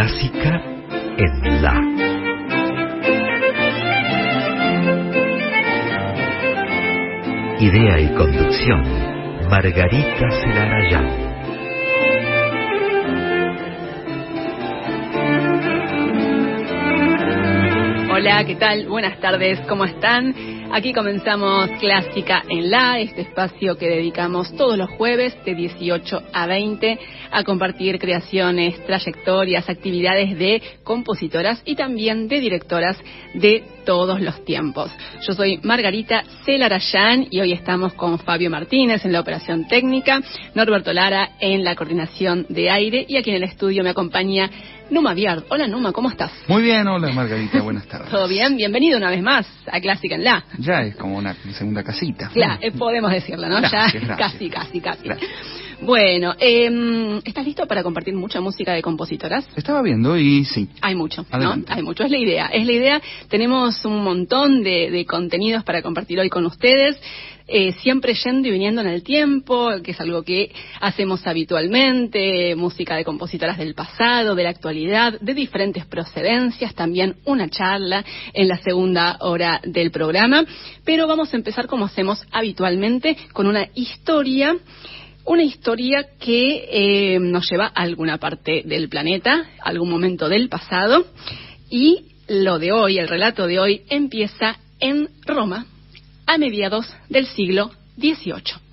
Clásica en La. Idea y conducción, Margarita Celarayán. Hola, ¿qué tal? Buenas tardes, ¿cómo están? Aquí comenzamos Clásica en La, este espacio que dedicamos todos los jueves de 18 a 20 a compartir creaciones, trayectorias, actividades de compositoras y también de directoras de todos los tiempos. Yo soy Margarita Celarayán y hoy estamos con Fabio Martínez en la operación técnica, Norberto Lara en la coordinación de aire y aquí en el estudio me acompaña Numa Viard. Hola Numa, ¿cómo estás? Muy bien, hola Margarita, buenas tardes. ¿Todo bien? Bienvenido una vez más a Clásica en La. Ya es como una segunda casita. Claro, eh, podemos decirlo, ¿no? Gracias, ya gracias. casi, casi, casi. Gracias. Bueno, eh, ¿estás listo para compartir mucha música de compositoras? Estaba viendo y sí. Hay mucho, ¿no? Adelante. Hay mucho, es la idea. Es la idea. Tenemos un montón de, de contenidos para compartir hoy con ustedes. Eh, siempre yendo y viniendo en el tiempo, que es algo que hacemos habitualmente, música de compositoras del pasado, de la actualidad, de diferentes procedencias, también una charla en la segunda hora del programa. Pero vamos a empezar como hacemos habitualmente con una historia una historia que eh, nos lleva a alguna parte del planeta, algún momento del pasado, y lo de hoy, el relato de hoy, empieza en Roma a mediados del siglo XVIII.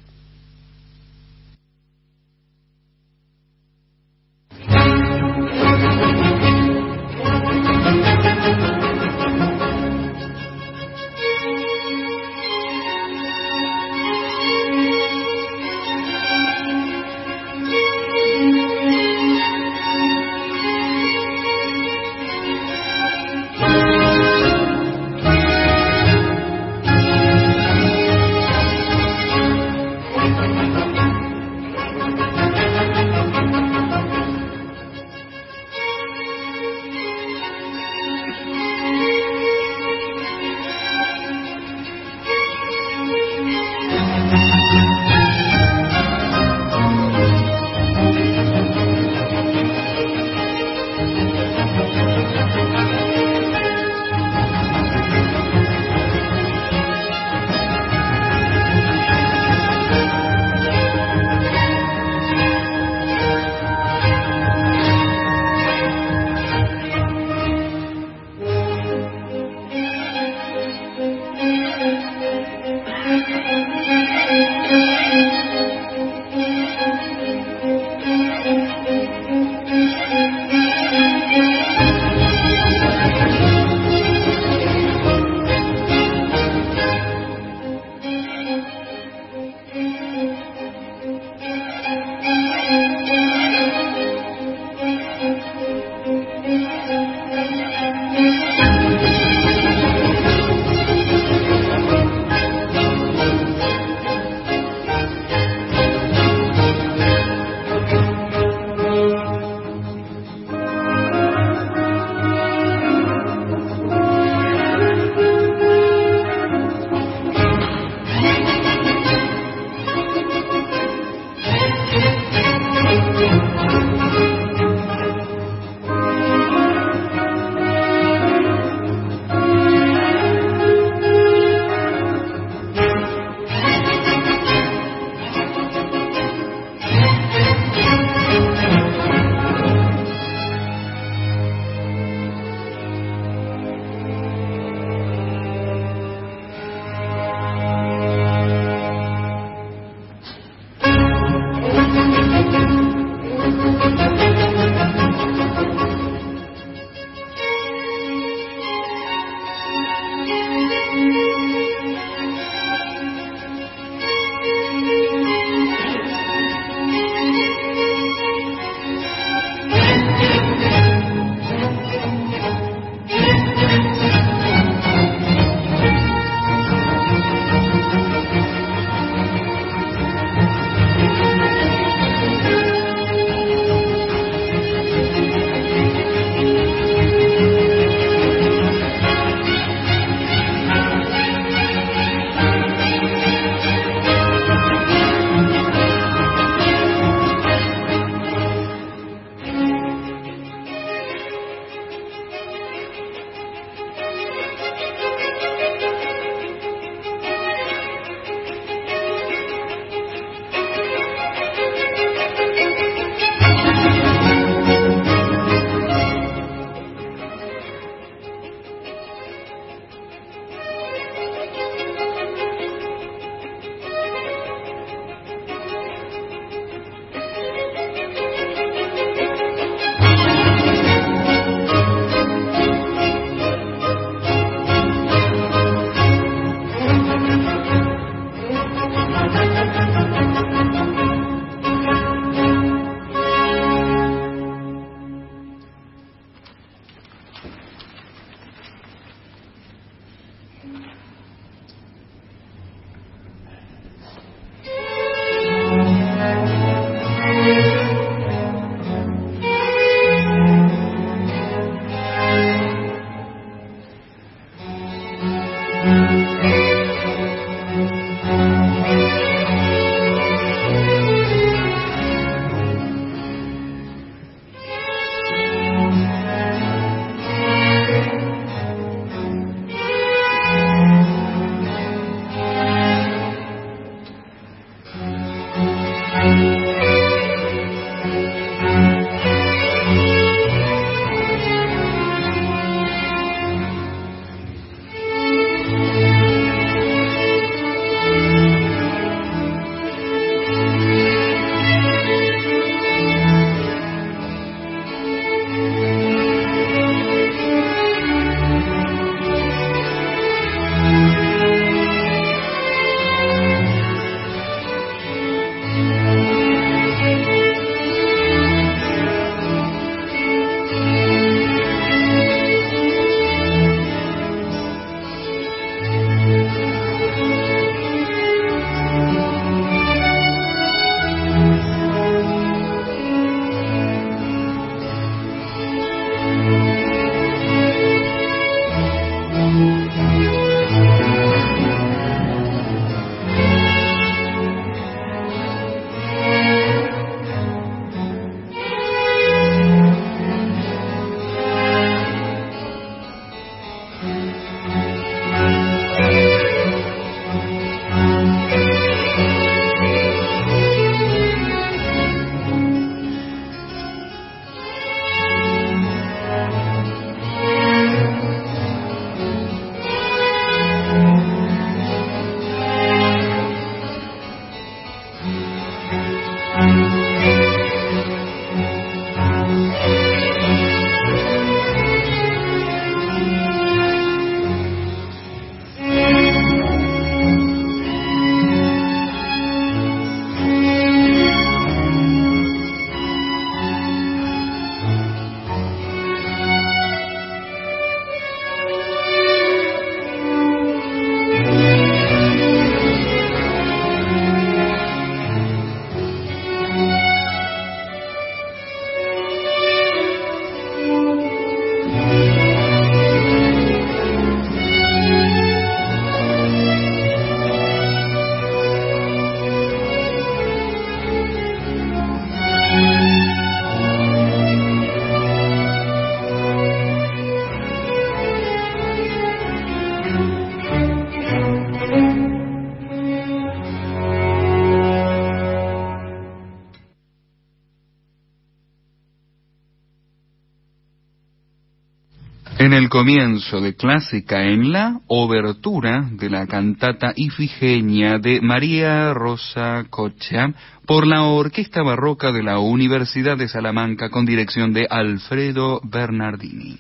En el comienzo de Clásica en la obertura de la cantata Ifigenia de María Rosa Cocha por la Orquesta Barroca de la Universidad de Salamanca con dirección de Alfredo Bernardini.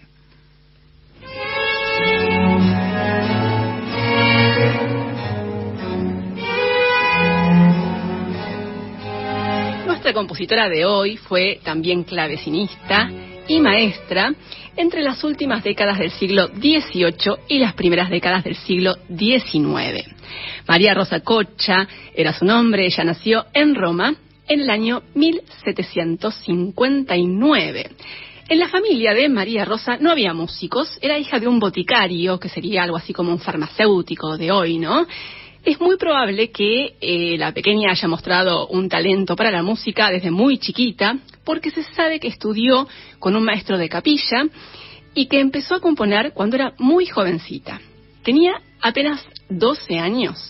Nuestra compositora de hoy fue también clavecinista y maestra entre las últimas décadas del siglo XVIII y las primeras décadas del siglo XIX. María Rosa Cocha era su nombre, ella nació en Roma en el año 1759. En la familia de María Rosa no había músicos, era hija de un boticario, que sería algo así como un farmacéutico de hoy, ¿no? Es muy probable que eh, la pequeña haya mostrado un talento para la música desde muy chiquita, porque se sabe que estudió con un maestro de capilla y que empezó a componer cuando era muy jovencita. Tenía apenas 12 años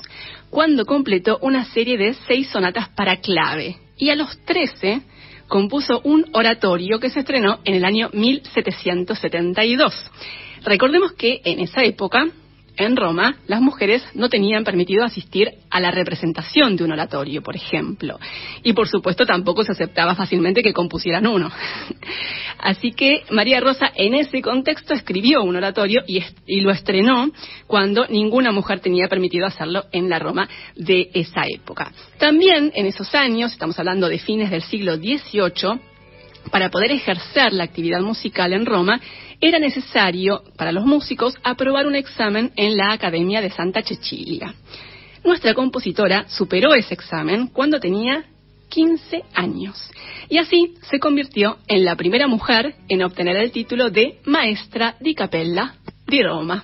cuando completó una serie de seis sonatas para clave y a los 13 compuso un oratorio que se estrenó en el año 1772. Recordemos que en esa época en Roma, las mujeres no tenían permitido asistir a la representación de un oratorio, por ejemplo. Y por supuesto tampoco se aceptaba fácilmente que compusieran uno. Así que María Rosa en ese contexto escribió un oratorio y, lo estrenó cuando ninguna mujer tenía permitido hacerlo en la Roma de esa época. También en esos años, estamos hablando de fines del siglo XVIII, para poder ejercer la actividad musical en Roma, era necesario para los músicos aprobar un examen en la Academia de Santa Cecilia. Nuestra compositora superó ese examen cuando tenía 15 años y así se convirtió en la primera mujer en obtener el título de Maestra di Capella di Roma.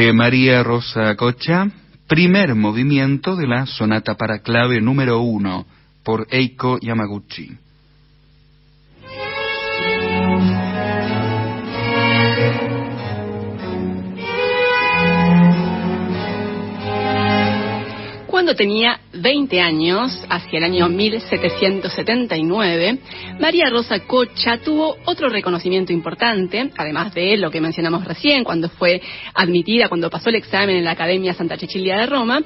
De María Rosa Cocha, primer movimiento de la sonata para clave número uno por Eiko Yamaguchi. Cuando tenía 20 años, hacia el año 1779, María Rosa Cocha tuvo otro reconocimiento importante, además de lo que mencionamos recién, cuando fue admitida, cuando pasó el examen en la Academia Santa Cecilia de Roma,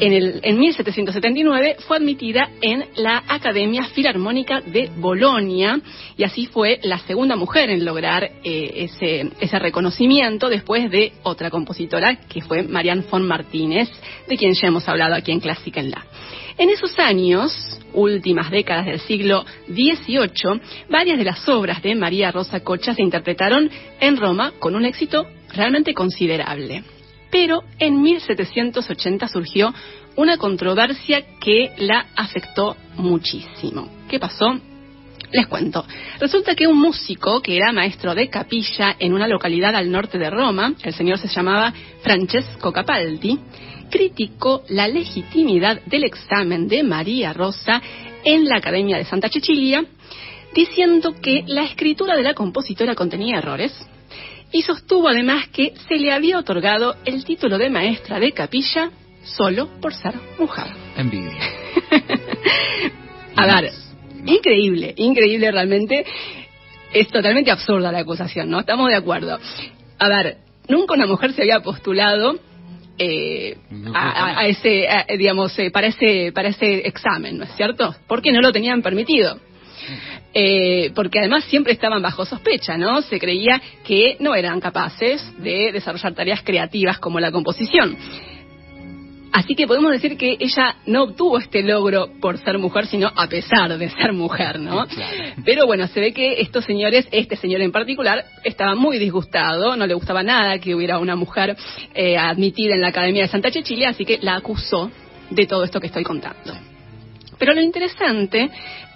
en, el, en 1779 fue admitida en la Academia Filarmónica de Bolonia y así fue la segunda mujer en lograr eh, ese, ese reconocimiento después de otra compositora que fue Marianne von Martínez, de quien ya hemos hablado aquí en Clásica en La. En esos años, últimas décadas del siglo XVIII, varias de las obras de María Rosa Cocha se interpretaron en Roma con un éxito realmente considerable. Pero en 1780 surgió una controversia que la afectó muchísimo. ¿Qué pasó? Les cuento. Resulta que un músico que era maestro de capilla en una localidad al norte de Roma, el señor se llamaba Francesco Capaldi, criticó la legitimidad del examen de María Rosa en la Academia de Santa Cecilia, diciendo que la escritura de la compositora contenía errores, y sostuvo además que se le había otorgado el título de maestra de capilla solo por ser mujer. Envidia. A ver, increíble, increíble realmente. Es totalmente absurda la acusación, ¿no? Estamos de acuerdo. A ver, nunca una mujer se había postulado eh, a, a- ese, a- digamos, eh, para ese, para ese examen, ¿no es cierto? Porque no lo tenían permitido. Eh, porque además siempre estaban bajo sospecha, ¿no? Se creía que no eran capaces de desarrollar tareas creativas como la composición. Así que podemos decir que ella no obtuvo este logro por ser mujer, sino a pesar de ser mujer, ¿no? Pero bueno, se ve que estos señores, este señor en particular, estaba muy disgustado, no le gustaba nada que hubiera una mujer eh, admitida en la Academia de Santa Cecilia, así que la acusó de todo esto que estoy contando. Pero lo interesante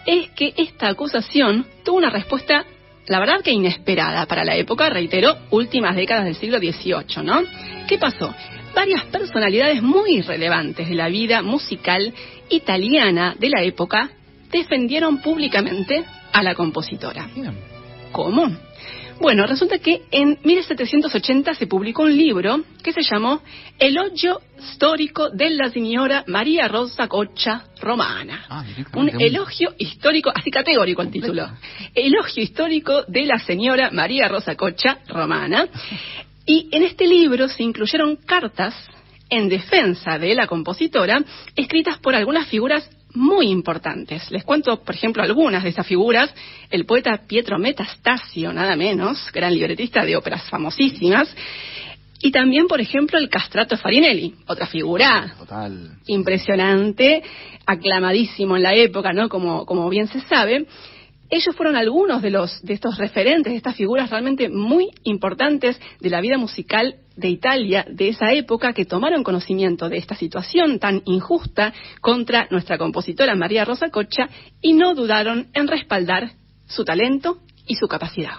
es que esta acusación tuvo una respuesta, la verdad que inesperada para la época, reitero, últimas décadas del siglo XVIII, ¿no? ¿Qué pasó? Varias personalidades muy relevantes de la vida musical italiana de la época defendieron públicamente a la compositora. ¿Cómo? Bueno, resulta que en 1780 se publicó un libro que se llamó Elogio Storico della Signora María Rosa Coccia Romana. Ah, un elogio histórico, así categórico el título. Elogio histórico de la señora María Rosa Coccia Romana. Y en este libro se incluyeron cartas en defensa de la compositora, escritas por algunas figuras muy importantes. Les cuento, por ejemplo, algunas de esas figuras. El poeta Pietro Metastasio, nada menos, gran libretista de óperas famosísimas. Y también, por ejemplo, el castrato Farinelli, otra figura Total. impresionante, aclamadísimo en la época, ¿no? Como, como bien se sabe. Ellos fueron algunos de los de estos referentes, de estas figuras realmente muy importantes de la vida musical de Italia de esa época que tomaron conocimiento de esta situación tan injusta contra nuestra compositora María Rosa Cocha y no dudaron en respaldar su talento y su capacidad.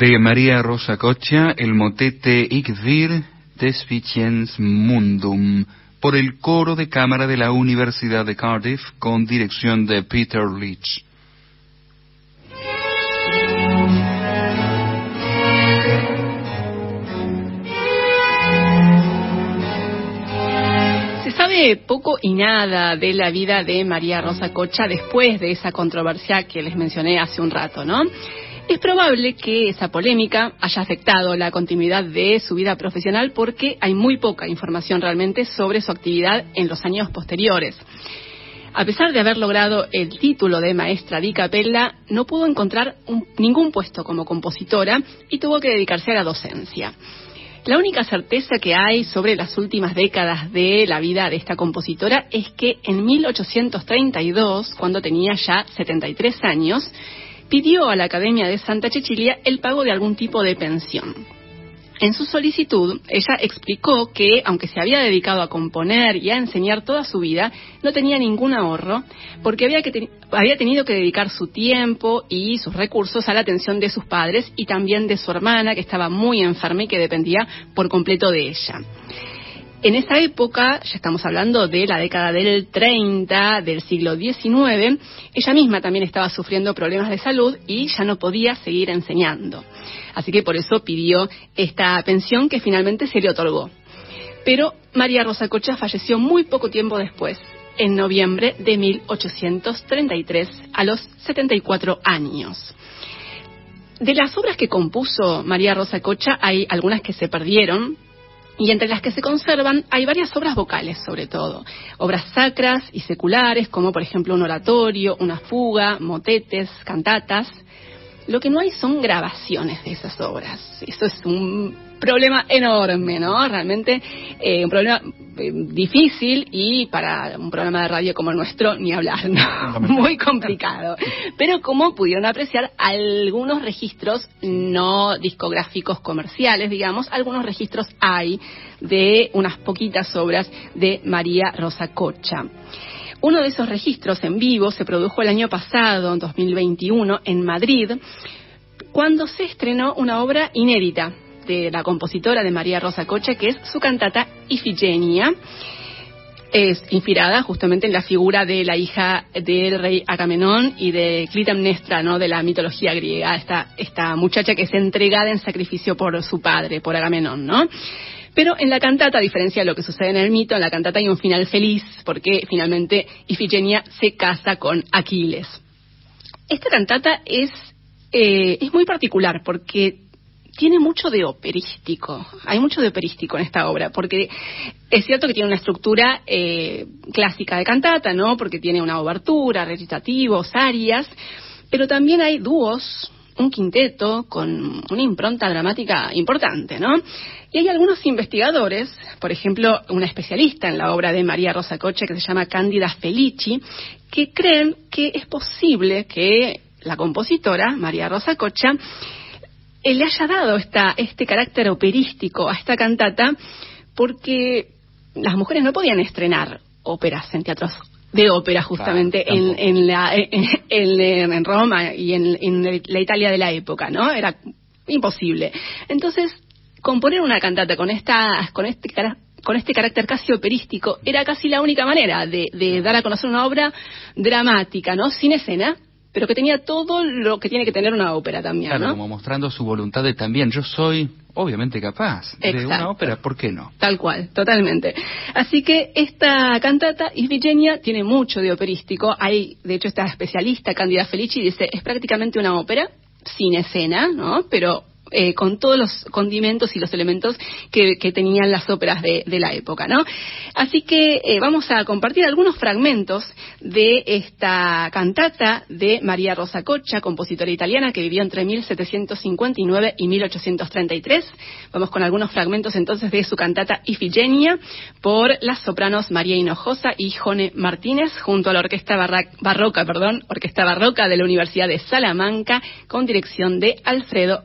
De María Rosa Cocha, el motete Ich wir des Mundum, por el coro de cámara de la Universidad de Cardiff, con dirección de Peter Leach. poco y nada de la vida de María Rosa Cocha después de esa controversia que les mencioné hace un rato, ¿no? Es probable que esa polémica haya afectado la continuidad de su vida profesional porque hay muy poca información realmente sobre su actividad en los años posteriores. A pesar de haber logrado el título de maestra di capella, no pudo encontrar ningún puesto como compositora y tuvo que dedicarse a la docencia. La única certeza que hay sobre las últimas décadas de la vida de esta compositora es que en 1832, cuando tenía ya 73 años, pidió a la Academia de Santa Cecilia el pago de algún tipo de pensión. En su solicitud, ella explicó que, aunque se había dedicado a componer y a enseñar toda su vida, no tenía ningún ahorro, porque había, que había tenido que dedicar su tiempo y sus recursos a la atención de sus padres y también de su hermana, que estaba muy enferma y que dependía por completo de ella. En esa época, ya estamos hablando de la década del 30 del siglo XIX, ella misma también estaba sufriendo problemas de salud y ya no podía seguir enseñando. Así que por eso pidió esta pensión que finalmente se le otorgó. Pero María Rosa Cocha falleció muy poco tiempo después, en noviembre de 1833, a los 74 años. De las obras que compuso María Rosa Cocha hay algunas que se perdieron, y entre las que se conservan hay varias obras vocales, sobre todo. Obras sacras y seculares, como por ejemplo un oratorio, una fuga, motetes, cantatas. Lo que no hay son grabaciones de esas obras. Eso es un problema enorme, ¿no? Realmente eh, un problema eh, difícil y para un programa de radio como el nuestro, ni hablar, ¿no? Muy complicado. Pero como pudieron apreciar, algunos registros no discográficos comerciales, digamos, algunos registros hay de unas poquitas obras de María Rosa Cocha. Uno de esos registros en vivo se produjo el año pasado, en 2021, en Madrid, cuando se estrenó una obra inédita de la compositora de María Rosa Cocha, que es su cantata Ifigenia. Es inspirada justamente en la figura de la hija del rey Agamenón y de Clitemnestra, ¿no? De la mitología griega, esta, esta muchacha que es entregada en sacrificio por su padre, por Agamenón, ¿no? Pero en la cantata, a diferencia de lo que sucede en el mito, en la cantata hay un final feliz, porque finalmente Ifigenia se casa con Aquiles. Esta cantata es, eh, es muy particular porque tiene mucho de operístico, hay mucho de operístico en esta obra, porque es cierto que tiene una estructura eh, clásica de cantata, ¿no? Porque tiene una obertura, recitativos, arias, pero también hay dúos, un quinteto con una impronta dramática importante, ¿no? Y hay algunos investigadores, por ejemplo, una especialista en la obra de María Rosa Coche que se llama Cándida Felici, que creen que es posible que la compositora, María Rosa Cocha, eh, le haya dado esta, este carácter operístico a esta cantata porque las mujeres no podían estrenar óperas en teatros de ópera justamente en, en, la, en, en, Roma y en, la Italia de la época, ¿no? Era imposible. Entonces, componer una cantata con esta, con este con este carácter casi operístico era casi la única manera de, de dar a conocer una obra dramática, ¿no? Sin escena, pero que tenía todo lo que tiene que tener una ópera también, claro, como mostrando su voluntad de también, yo soy obviamente capaz de una ópera, ¿por qué no? Tal cual, totalmente. Así que esta cantata, Ifigenia, tiene mucho de operístico. Hay, de hecho, esta especialista, Candida Felici, dice, es prácticamente una ópera sin escena, ¿no? Pero eh, con todos los condimentos y los elementos que, tenían las óperas de, la época, ¿no? Así que eh, vamos a compartir algunos fragmentos de esta cantata de María Rosa Cocha, compositora italiana que vivió entre 1759 y 1833. Vamos con algunos fragmentos entonces de su cantata Ifigenia por las sopranos María Hinojosa y Jone Martínez junto a la orquesta barroca, perdón, orquesta barroca de la Universidad de Salamanca con dirección de Alfredo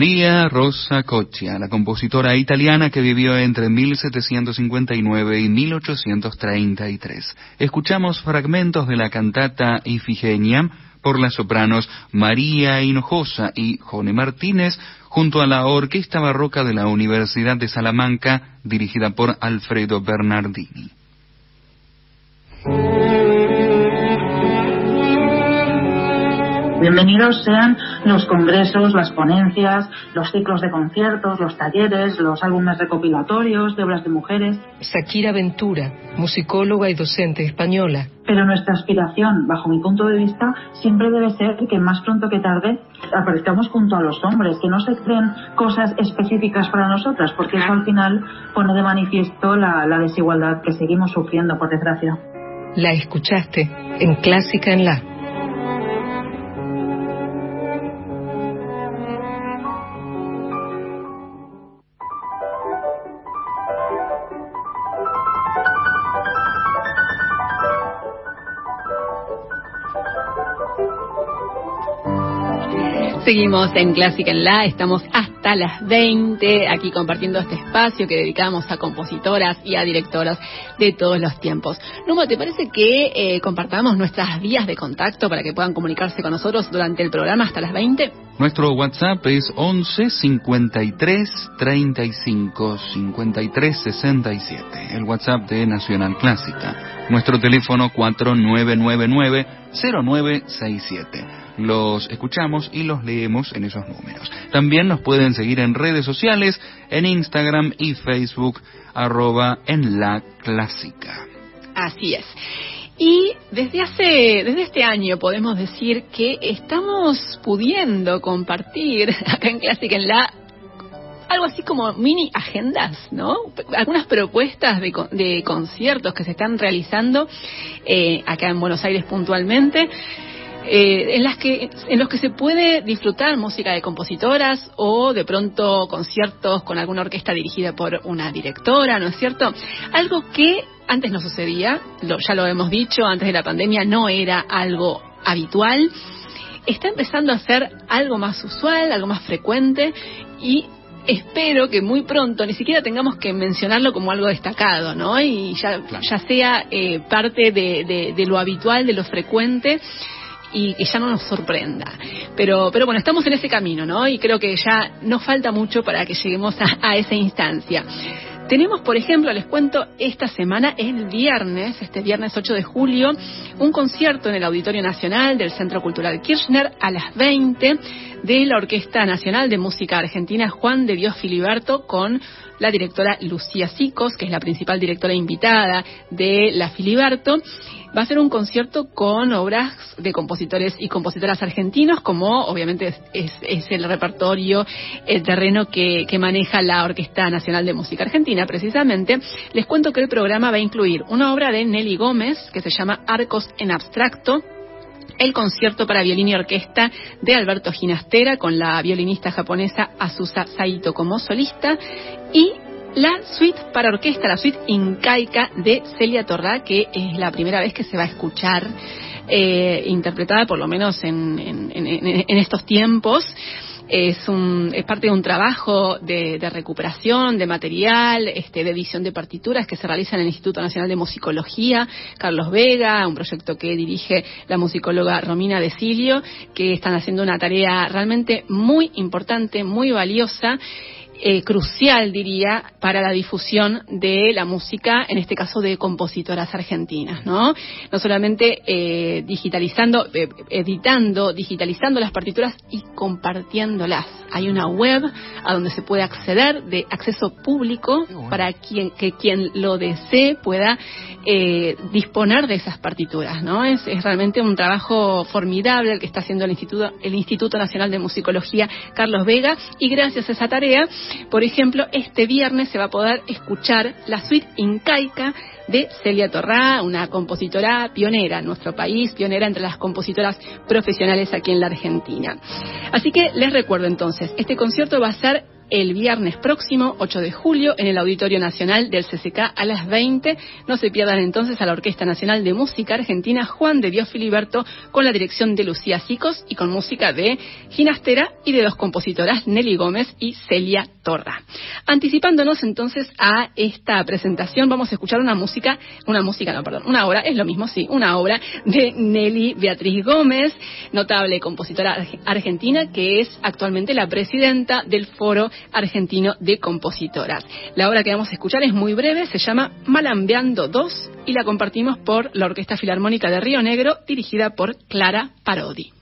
María Rosa Coccia, la compositora italiana que vivió entre 1759 y 1833. Escuchamos fragmentos de la cantata Ifigenia por las sopranos María Hinojosa y Jone Martínez junto a la Orquesta Barroca de la Universidad de Salamanca dirigida por Alfredo Bernardini. Bienvenidos sean los congresos, las ponencias, los ciclos de conciertos, los talleres, los álbumes recopilatorios de obras de mujeres. Shakira Ventura, musicóloga y docente española. Pero nuestra aspiración, bajo mi punto de vista, siempre debe ser que más pronto que tarde aparezcamos junto a los hombres, que no se creen cosas específicas para nosotras, porque eso al final pone de manifiesto la, la desigualdad que seguimos sufriendo, por desgracia. La escuchaste en Clásica en La. Seguimos en Clásica en La, estamos hasta las 20 aquí compartiendo este espacio que dedicamos a compositoras y a directoras de todos los tiempos. Numa, ¿te parece que eh, compartamos nuestras vías de contacto para que puedan comunicarse con nosotros durante el programa hasta las 20? Nuestro WhatsApp es 11 53 35 53 67, el WhatsApp de Nacional Clásica. Nuestro teléfono 4999 0967 los escuchamos y los leemos en esos números. También nos pueden seguir en redes sociales, en Instagram y Facebook, arroba en la clásica. Así es. Y desde hace, desde este año podemos decir que estamos pudiendo compartir acá en Clásica en la algo así como mini agendas, ¿no? Algunas propuestas de, de conciertos que se están realizando eh, acá en Buenos Aires puntualmente. Eh, en las que en los que se puede disfrutar música de compositoras o de pronto conciertos con alguna orquesta dirigida por una directora, ¿no es cierto? Algo que antes no sucedía, ya lo hemos dicho, antes de la pandemia no era algo habitual, está empezando a ser algo más usual, algo más frecuente y espero que muy pronto ni siquiera tengamos que mencionarlo como algo destacado, ¿no? Y ya, ya sea eh, parte de, de, lo habitual, de lo frecuente y que ya no nos sorprenda. Pero, pero bueno, estamos en ese camino, ¿no? Y creo que ya no falta mucho para que lleguemos a, esa instancia. Tenemos, por ejemplo, les cuento, esta semana, el viernes, este viernes 8 de julio, un concierto en el Auditorio Nacional del Centro Cultural Kirchner a las 20 de la Orquesta Nacional de Música Argentina Juan de Dios Filiberto con la directora Lucía Sicos, que es la principal directora invitada de la Filiberto Va a ser un concierto con obras de compositores y compositoras argentinos, como obviamente es, el repertorio, el terreno que, que maneja la Orquesta Nacional de Música Argentina, precisamente. Les cuento que el programa va a incluir una obra de Nelly Gómez, que se llama Arcos en Abstracto, el concierto para violín y orquesta de Alberto Ginastera con la violinista japonesa Asusa Saito como solista y la suite para orquesta, la suite incaica de Celia Torrá, que es la primera vez que se va a escuchar eh, interpretada, por lo menos en, en, estos tiempos. Es, un, es parte de un trabajo de, recuperación de material, este, de edición de partituras que se realiza en el Instituto Nacional de Musicología, Carlos Vega, un proyecto que dirige la musicóloga Romina Desilio, que están haciendo una tarea realmente muy importante, muy valiosa eh, crucial, diría, para la difusión de la música, en este caso de compositoras argentinas, ¿no? No solamente eh, digitalizando, eh, editando, digitalizando las partituras y compartiéndolas. Hay una web a donde se puede acceder de acceso público para quien, que quien lo desee pueda disponer de esas partituras, ¿no? Es, es realmente un trabajo formidable el que está haciendo el Instituto, el Instituto Nacional de Musicología Carlos Vega y gracias a esa tarea por ejemplo, este viernes se va a poder escuchar la suite incaica de Celia Torrá, una compositora pionera en nuestro país, pionera entre las compositoras profesionales aquí en la Argentina. Así que les recuerdo entonces, este concierto va a ser el viernes próximo, 8 de julio, en el Auditorio Nacional del CCK a las 20. No se pierdan entonces a la Orquesta Nacional de Música Argentina Juan de Dios Filiberto con la dirección de Lucía Sicos y con música de Ginastera y de dos compositoras, Nelly Gómez y Celia Anticipándonos entonces a esta presentación, vamos a escuchar una música, una música, no, perdón, una obra, es lo mismo, sí, una obra de Nelly Beatriz Gómez, notable compositora argentina que es actualmente la presidenta del Foro Argentino de Compositoras. La obra que vamos a escuchar es muy breve, se llama Malambeando 2 y la compartimos por la Orquesta Filarmónica de Río Negro, dirigida por Clara Parodi.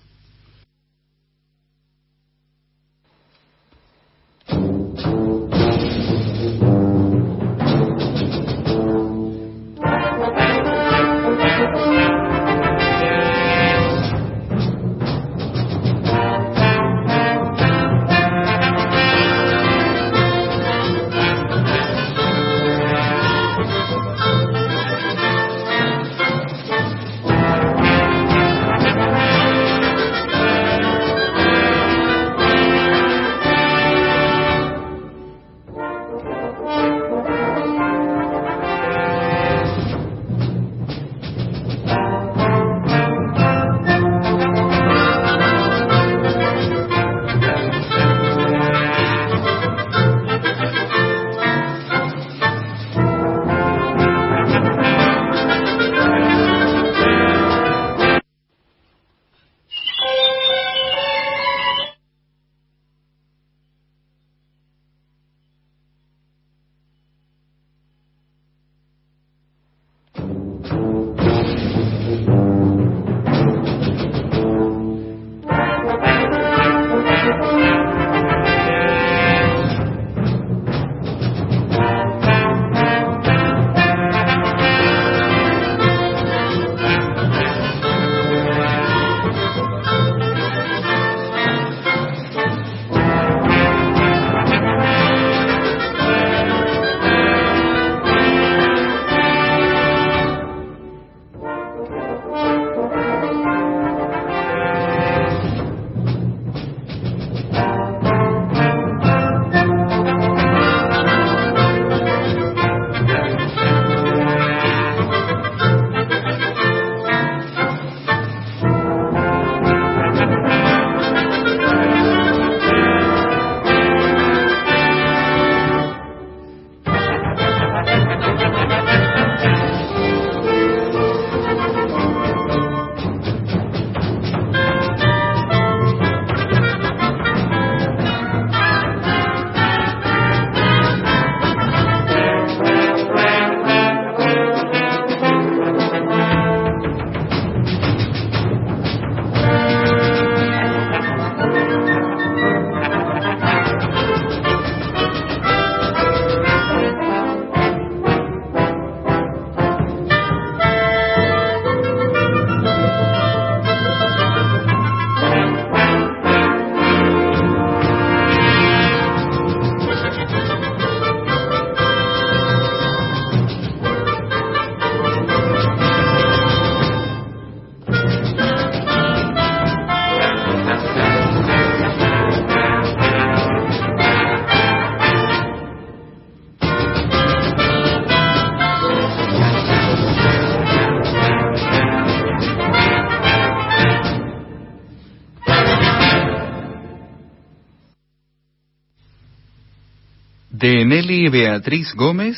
Beatriz Gómez,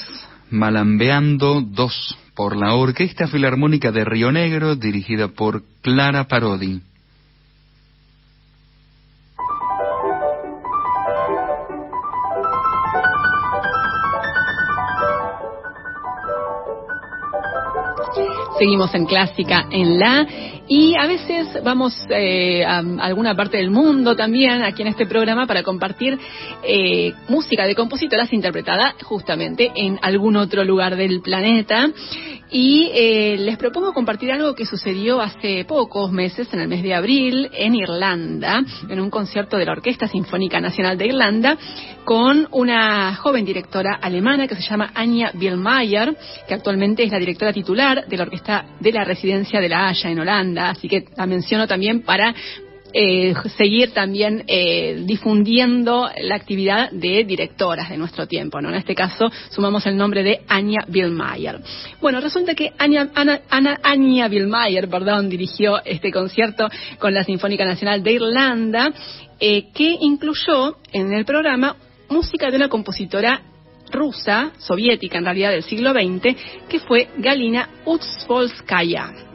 Malambeando 2, por la Orquesta Filarmónica de Río Negro, dirigida por Clara Parodi. Seguimos en clásica en la y a veces vamos eh, a alguna parte del mundo también aquí en este programa para compartir eh, música de compositoras interpretada justamente en algún otro lugar del planeta. Y eh, les propongo compartir algo que sucedió hace pocos meses, en el mes de abril, en Irlanda, en un concierto de la Orquesta Sinfónica Nacional de Irlanda, con una joven directora alemana que se llama Anja Bielmayer, que actualmente es la directora titular de la Orquesta de la Residencia de la Haya en Holanda. Así que la menciono también para eh, seguir también eh, difundiendo la actividad de directoras de nuestro tiempo. ¿no? En este caso sumamos el nombre de Anya Billmeyer. Bueno, resulta que Anya, Ana, Anya Billmeyer perdón, dirigió este concierto con la Sinfónica Nacional de Irlanda, eh, que incluyó en el programa música de una compositora rusa, soviética en realidad del siglo XX, que fue Galina Utsvolskaya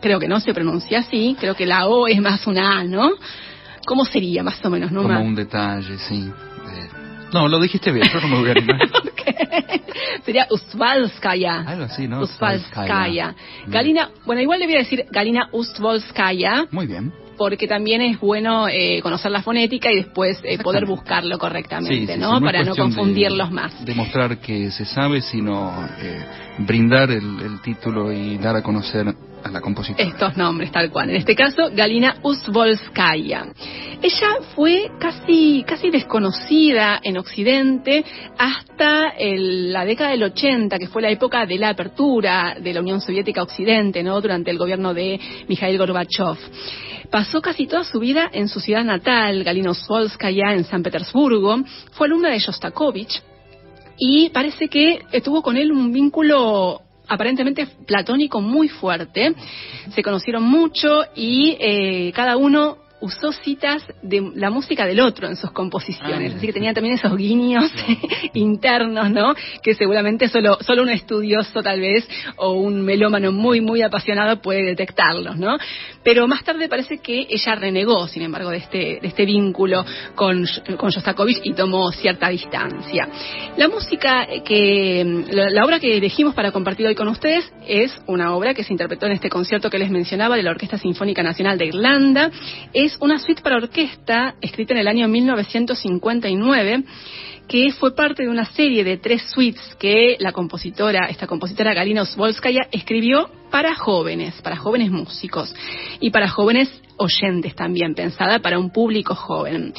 creo que no se pronuncia así, creo que la O es más una A, ¿no? ¿Cómo sería más o menos? ¿no? Como un detalle, sí. No, lo dijiste bien, yo no me voy a animar. Sería Ustvalskaya. Algo así, ¿no? Ustvalskaya. Galina, bueno, igual le voy a decir Galina Ustvalskaya. Muy bien porque también es bueno eh, conocer la fonética y después eh, poder buscarlo correctamente, ¿no? Para no confundirlos más. Demostrar que se sabe, sino eh, brindar el, título y dar a conocer Estos nombres, tal cual. En este caso, Galina Uzvolskaya. Ella fue casi, casi desconocida en Occidente hasta la década del 80, que fue la época de la apertura de la Unión Soviética Occidente, ¿no? Durante el gobierno de Mikhail Gorbachev. Pasó casi toda su vida en su ciudad natal, Galina Uzvolskaya, en San Petersburgo. Fue alumna de Shostakovich y parece que tuvo con él un vínculo aparentemente platónico muy fuerte. Se conocieron mucho y eh, cada uno usó citas de la música del otro en sus composiciones, ah, así que tenía también esos guiños internos, ¿no? Que seguramente solo, solo un estudioso tal vez o un melómano muy, muy apasionado puede detectarlos, ¿no? Pero más tarde parece que ella renegó, sin embargo, de este, de este vínculo con, con Shostakovich y tomó cierta distancia. La música que, la, la obra que elegimos para compartir hoy con ustedes es una obra que se interpretó en este concierto que les mencionaba de la Orquesta Sinfónica Nacional de Irlanda. Es es una suite para orquesta escrita en el año 1959 que fue parte de una serie de tres suites que la compositora, esta compositora Galina Osvolskaya, escribió para jóvenes, para jóvenes músicos y para jóvenes oyentes también, pensada para un público joven.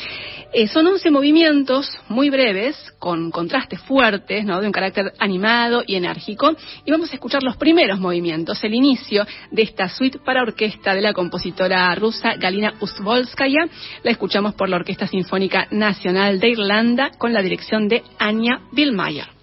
Eh, son 11 movimientos muy breves, con contrastes fuertes, ¿no? de un carácter animado y enérgico, y vamos a escuchar los primeros movimientos, el inicio de esta suite para orquesta de la compositora rusa Galina Uzvolskaya. La escuchamos por la Orquesta Sinfónica Nacional de Irlanda con la dirección de Anya Billmeyer.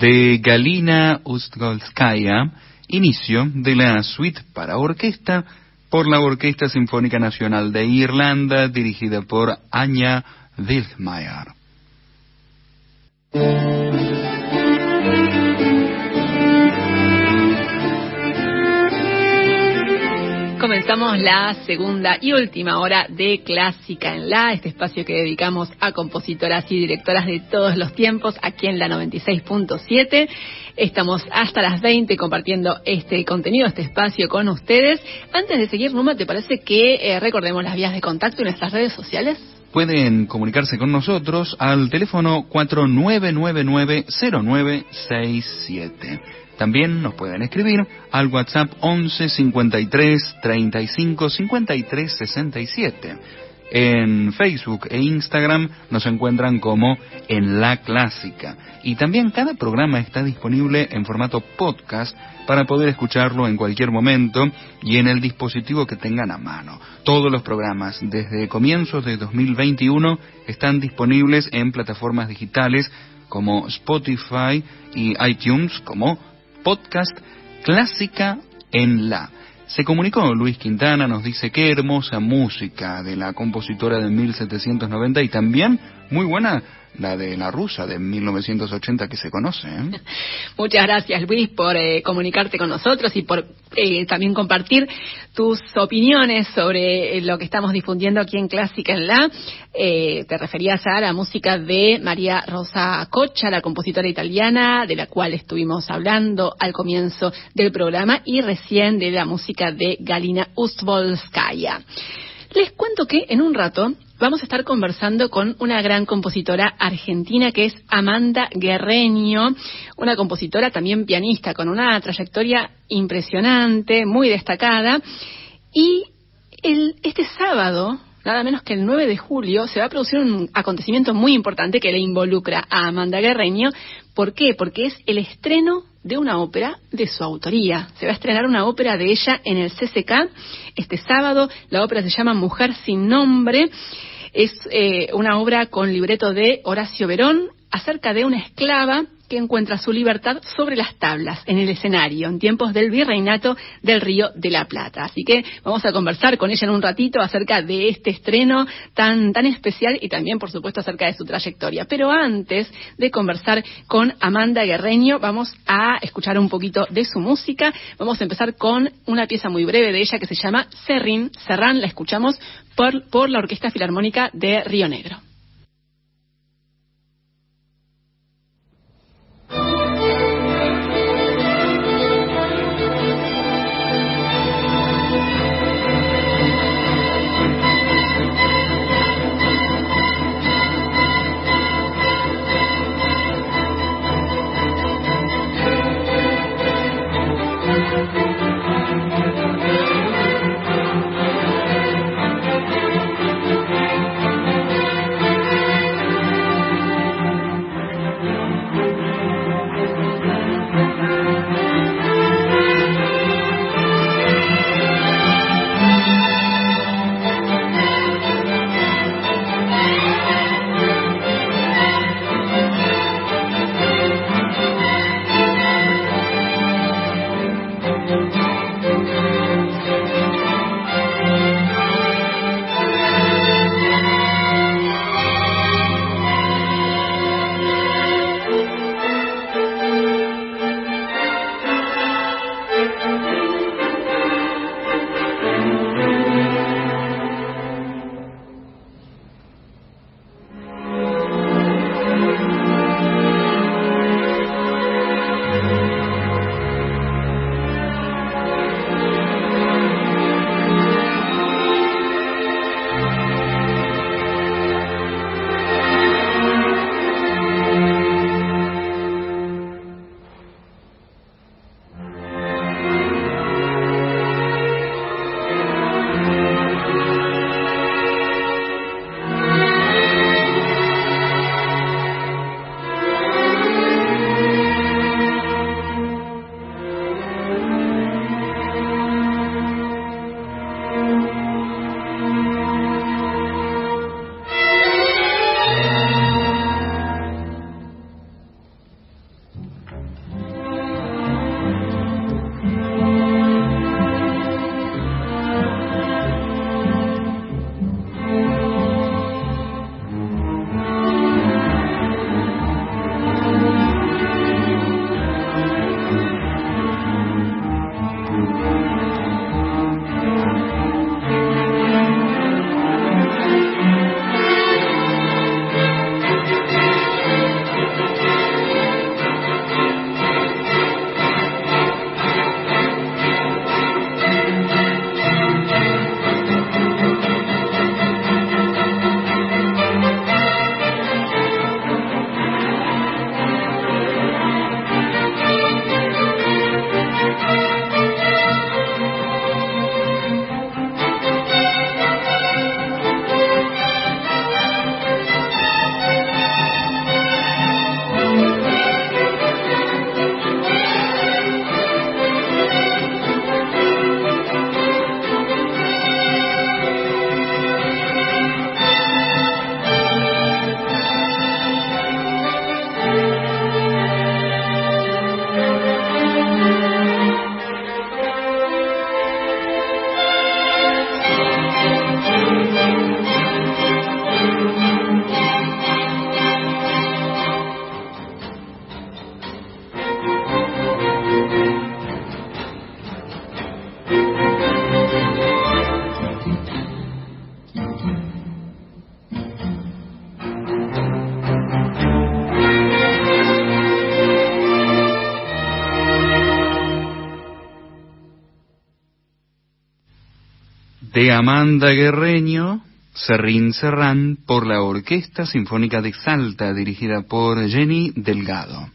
De Galina Ustgolskaya, inicio de la suite para orquesta por la Orquesta Sinfónica Nacional de Irlanda, dirigida por Anya Wiltmeier. Comenzamos la segunda y última hora de Clásica en La, este espacio que dedicamos a compositoras y directoras de todos los tiempos aquí en la 96.7. Estamos hasta las 20 compartiendo este contenido, este espacio con ustedes. Antes de seguir, Numa, ¿te parece que eh, recordemos las vías de contacto en nuestras redes sociales? Pueden comunicarse con nosotros al teléfono 4999-0967. También nos pueden escribir al WhatsApp 11 53 35 53 67. En Facebook e Instagram nos encuentran como En la Clásica. Y también cada programa está disponible en formato podcast para poder escucharlo en cualquier momento y en el dispositivo que tengan a mano. Todos los programas desde comienzos de 2021 están disponibles en plataformas digitales como Spotify y iTunes como podcast clásica en la. Se comunicó Luis Quintana, nos dice qué hermosa música de la compositora de 1790 y también muy buena la de la rusa de 1980 que se conoce. ¿eh? Muchas gracias Luis por eh, comunicarte con nosotros y por eh, también compartir tus opiniones sobre lo que estamos difundiendo aquí en Clásica en la. te referías a la música de María Rosa Cocha, la compositora italiana, de la cual estuvimos hablando al comienzo del programa, y recién de la música de Galina Ustvolskaya. Les cuento que en un rato vamos a estar conversando con una gran compositora argentina que es Amanda Guerreño, una compositora también pianista con una trayectoria impresionante, muy destacada. Y el, este sábado, nada menos que el 9 de julio, se va a producir un acontecimiento muy importante que le involucra a Amanda Guerreño. ¿Por qué? Porque es el estreno de una ópera de su autoría. Se va a estrenar una ópera de ella en el CCK este sábado. La ópera se llama Mujer sin nombre es eh, una obra con libreto de Horacio Verón acerca de una esclava que encuentra su libertad sobre las tablas, en el escenario, en tiempos del virreinato del Río de la Plata. Así que vamos a conversar con ella en un ratito acerca de este estreno tan, tan especial y también, por supuesto, acerca de su trayectoria. Pero antes de conversar con Amanda Guerreño, vamos a escuchar un poquito de su música. Vamos a empezar con una pieza muy breve de ella que se llama Serrín. Serrán la escuchamos por, por la Orquesta Filarmónica de Río Negro. De Amanda Guerreño, Serrín Serrán, por la Orquesta Sinfónica de Salta, dirigida por Jenny Delgado.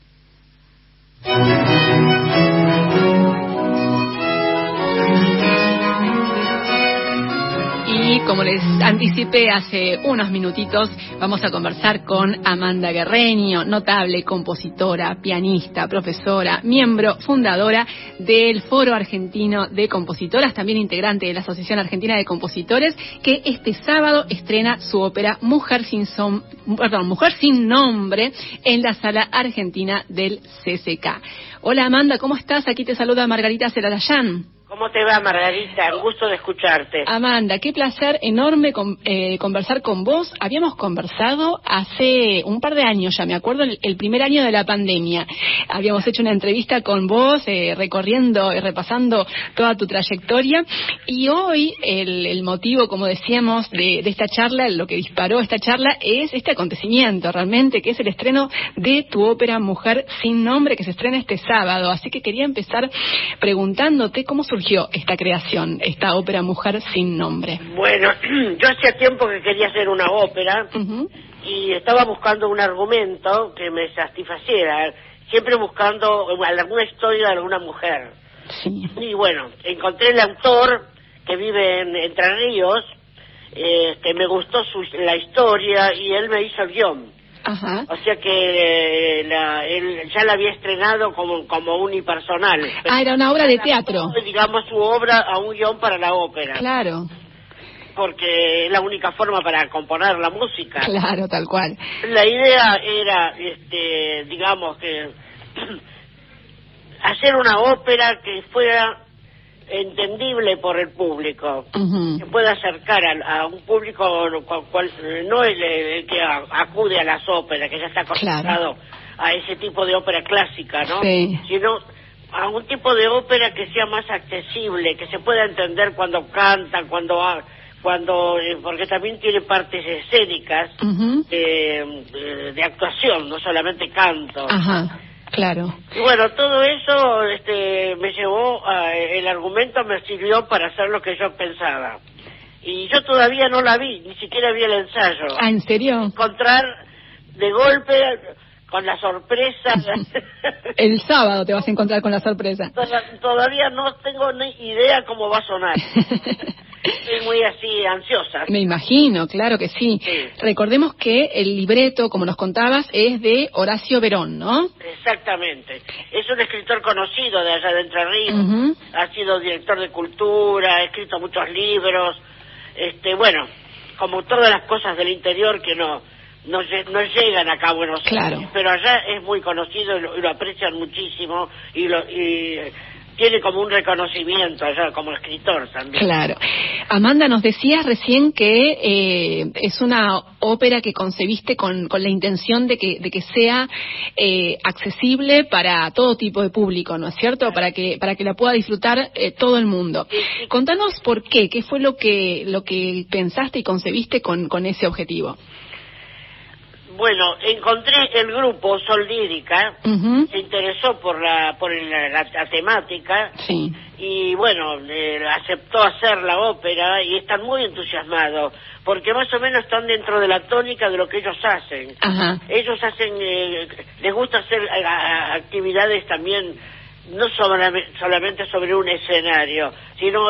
Como les anticipé hace unos minutitos, vamos a conversar con Amanda Guerreño, notable compositora, pianista, profesora, miembro fundadora del Foro Argentino de Compositoras, también integrante de la Asociación Argentina de Compositores, que este sábado estrena su ópera Mujer sin, Som perdón, Mujer sin Nombre en la Sala Argentina del CCK. Hola Amanda, ¿cómo estás? Aquí te saluda Margarita Celarayán. ¿Cómo te va, Margarita? Un gusto de escucharte. Amanda, qué placer enorme con, eh, conversar con vos. Habíamos conversado hace un par de años, ya me acuerdo, el, primer año de la pandemia. Habíamos hecho una entrevista con vos, eh, recorriendo y repasando toda tu trayectoria. Y hoy el, motivo, como decíamos, de, de, esta charla, lo que disparó esta charla, es este acontecimiento realmente, que es el estreno de tu ópera Mujer sin Nombre, que se estrena este sábado. Así que quería empezar preguntándote cómo surgió esta creación, esta ópera Mujer sin nombre? Bueno, yo hacía tiempo que quería hacer una ópera uh -huh. y estaba buscando un argumento que me satisfaciera, siempre buscando alguna historia de alguna mujer. Sí. Y bueno, encontré el autor que vive en Entre Ríos, eh, que me gustó su, la historia y él me hizo el guion. Ajá. O sea que la, él ya la había estrenado como, como unipersonal. Ah, era una obra de teatro. Digamos su obra a un guion para la ópera. Claro. Porque es la única forma para componer la música. Claro, tal cual. La idea era, este, digamos que hacer una ópera que fuera entendible por el público, uh -huh. que pueda acercar a, a un público cual, no el, el, que acude a las óperas, que ya está acostumbrado claro. a ese tipo de ópera clásica, ¿no? Sí. Sino a un tipo de ópera que sea más accesible, que se pueda entender cuando cantan, cuando cuando eh, porque también tiene partes escénicas uh -huh. de, de, actuación, no solamente canto. Ajá. Claro. Y bueno, todo eso este, me llevó, a, el argumento me sirvió para hacer lo que yo pensaba. Y yo todavía no la vi, ni siquiera vi el ensayo. Ah, ¿en serio? Encontrar de golpe con la sorpresa. el sábado te vas a encontrar con la sorpresa. Todavía no tengo ni idea cómo va a sonar. Estoy muy así ansiosa. Me imagino, claro que sí. sí. Recordemos que el libreto, como nos contabas, es de Horacio Verón, ¿no? Exactamente. Es un escritor conocido de allá de Entre Ríos. Uh -huh. Ha sido director de cultura, ha escrito muchos libros. Este, bueno, como todas las cosas del interior que no no, no llegan acá a Buenos claro. Aires, pero allá es muy conocido y lo, y lo aprecian muchísimo y lo y tiene como un reconocimiento allá como escritor también. Claro. Amanda, nos decías recién que eh, es una ópera que concebiste con, con la intención de que, de que sea eh, accesible para todo tipo de público, ¿no es cierto? Para que, para que la pueda disfrutar eh, todo el mundo. Sí, sí. Contanos por qué, qué fue lo que, lo que pensaste y concebiste con, con ese objetivo. Bueno, encontré el grupo Sol Lírica, uh -huh. se interesó por la por la, la, la temática sí. y bueno, eh, aceptó hacer la ópera y están muy entusiasmados porque más o menos están dentro de la tónica de lo que ellos hacen. Ajá. Ellos hacen, eh, les gusta hacer a, a, actividades también no sobre, solamente sobre un escenario, sino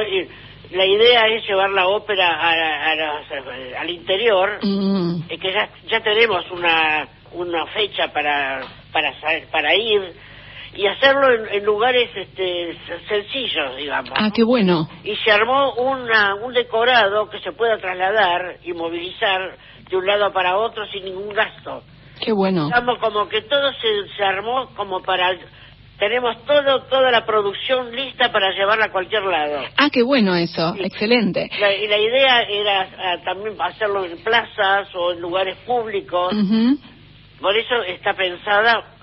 la idea es llevar la ópera a, a, a, al interior, mm. eh, que ya, ya tenemos una, una fecha para, para, para ir y hacerlo en, en, lugares este, sencillos, digamos. Ah, qué bueno. Y se armó una, un decorado que se pueda trasladar y movilizar de un lado para otro sin ningún gasto. Qué bueno. Digamos, como que todo se, se armó como para tenemos todo toda la producción lista para llevarla a cualquier lado. Ah, qué bueno eso, sí. excelente. La, y la idea era uh, también hacerlo en plazas o en lugares públicos. Uh -huh. Por eso está pensada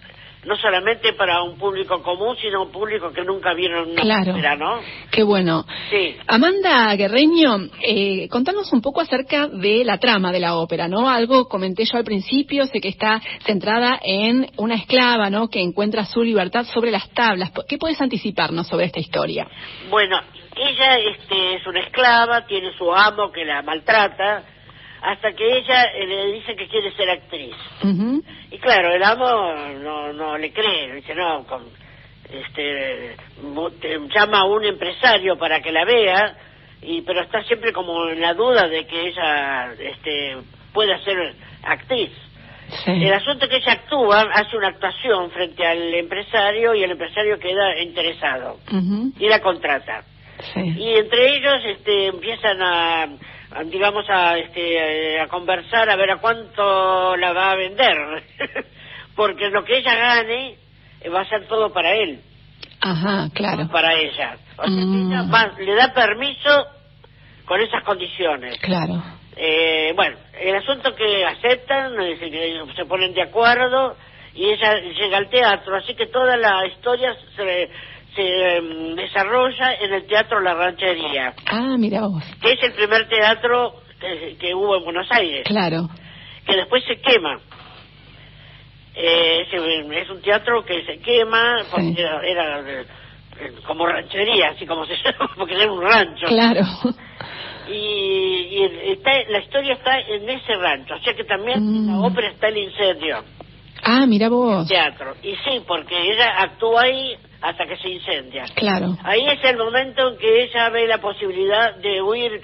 no solamente para un público común, sino un público que nunca vieron una claro. ópera, ¿no? Qué bueno. Sí. Amanda Guerreño, eh, contanos un poco acerca de la trama de la ópera, ¿no? Algo comenté yo al principio, sé que está centrada en una esclava, ¿no? Que encuentra su libertad sobre las tablas. ¿Qué puedes anticiparnos sobre esta historia? Bueno, ella este, es una esclava, tiene su amo que la maltrata, hasta que ella eh, le dice que quiere ser actriz. Y claro, el amo no, no le cree, dice, no, con, este, llama a un empresario para que la vea, y pero está siempre como en la duda de que ella este, pueda ser actriz. Sí. El asunto es que ella actúa, hace una actuación frente al empresario y el empresario queda interesado y la contrata. Sí. Y entre ellos este, empiezan a, digamos, a, este, a conversar a ver a cuánto la va a vender. Porque lo que ella gane eh, va a ser todo para él, Ajá, claro. para ella. O sea, Mm. ella va- le da permiso con esas condiciones. Claro. Eh, bueno, el asunto que aceptan, es que se ponen de acuerdo y ella llega al teatro, así que toda la historia se, se em, desarrolla en el Teatro La Ranchería, Ah, mira vos. que es el primer teatro que, que hubo en Buenos Aires, Claro. que después se quema. Eh, es, es un teatro que se quema porque Sí. era, era, eh, como ranchería, así como se llama, porque era un rancho Claro. y, y está, la historia está en ese rancho, o sea que también Mm. en la ópera está el incendio, Ah, mira vos. teatro. Y sí, porque ella actúa ahí hasta que se incendia. Claro. Ahí es el momento en que ella ve la posibilidad de huir,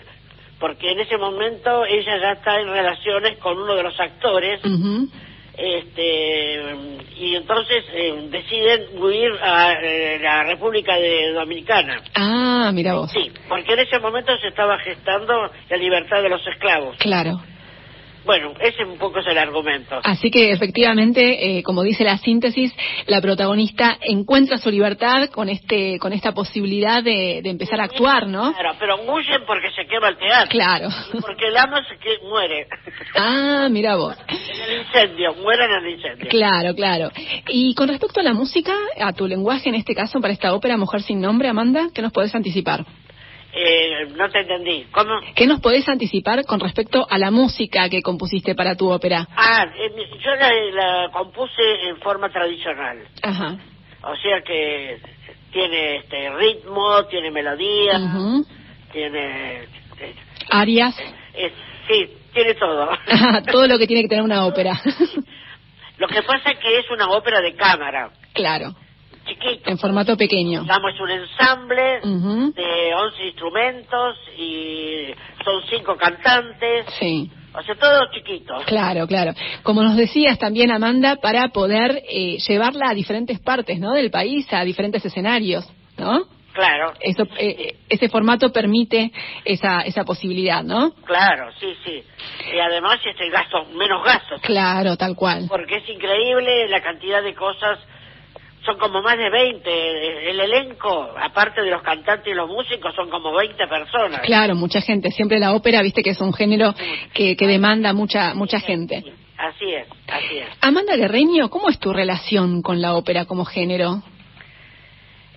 porque en ese momento ella ya está en relaciones con uno de los actores, este y entonces eh, deciden huir a eh, la República de Dominicana. Ah, mira vos. Sí, porque en ese momento se estaba gestando la libertad de los esclavos. Claro. Bueno, ese un poco es el argumento. Así que efectivamente, eh, como dice la síntesis, la protagonista encuentra su libertad con este, con esta posibilidad de, de empezar a actuar, ¿no? Claro, pero huyen porque se quema el teatro. Claro. Porque el amo se que muere. Ah, mira vos. en el incendio, muere en el incendio. Claro, claro. Y con respecto a la música, a tu lenguaje en este caso para esta ópera Mujer sin nombre, Amanda, ¿qué nos podés anticipar? Eh, no te entendí. ¿Cómo? ¿Qué nos podés anticipar con respecto a la música que compusiste para tu ópera? Ah, eh, yo la, la compuse en forma tradicional. Ajá. O sea que tiene este ritmo, tiene melodía, tiene... eh, Arias. sí, tiene todo. Todo lo que tiene que tener una ópera. Lo que pasa es que es una ópera de cámara, claro. Chiquito. En formato pequeño. Digamos, es un ensamble de 11 instrumentos y son cinco cantantes, Sí. o sea, todo chiquito. Claro, claro. Como nos decías también, Amanda, para poder eh, llevarla a diferentes partes, ¿no? Del país, a diferentes escenarios, ¿no? Claro, Eso, eh, ese formato permite esa, esa posibilidad, ¿no? claro, sí, sí. Y además este gasto, menos gastos, Claro, tal cual. porque es increíble la cantidad de cosas, son como más de 20. El elenco, aparte de los cantantes y los músicos, son como 20 personas. Claro, mucha gente. Siempre la ópera, viste que es un género que, que demanda mucha, mucha gente. Así es, así es. Amanda Guerreño, ¿cómo es tu relación con la ópera como género?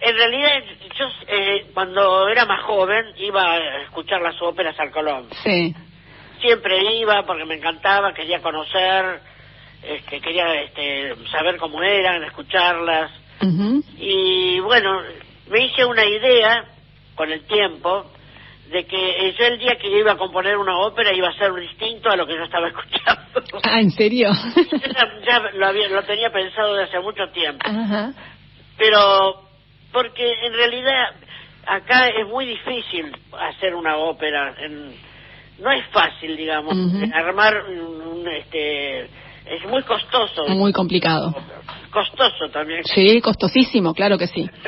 En realidad, yo eh, cuando era más joven iba a escuchar las óperas al Colón. Sí. Siempre iba porque me encantaba, quería conocer, este, quería este, saber cómo eran, escucharlas. Y bueno, me hice una idea con el tiempo de que yo el día que iba a componer una ópera iba a ser distinto a lo que yo estaba escuchando. Ah, ¿en serio? ya ya lo, había, lo tenía pensado desde hace mucho tiempo. Pero porque en realidad acá es muy difícil hacer una ópera. en- no es fácil, digamos, armar un, un, este es muy costoso. Muy complicado. Costoso también. Sí, costosísimo, claro que sí.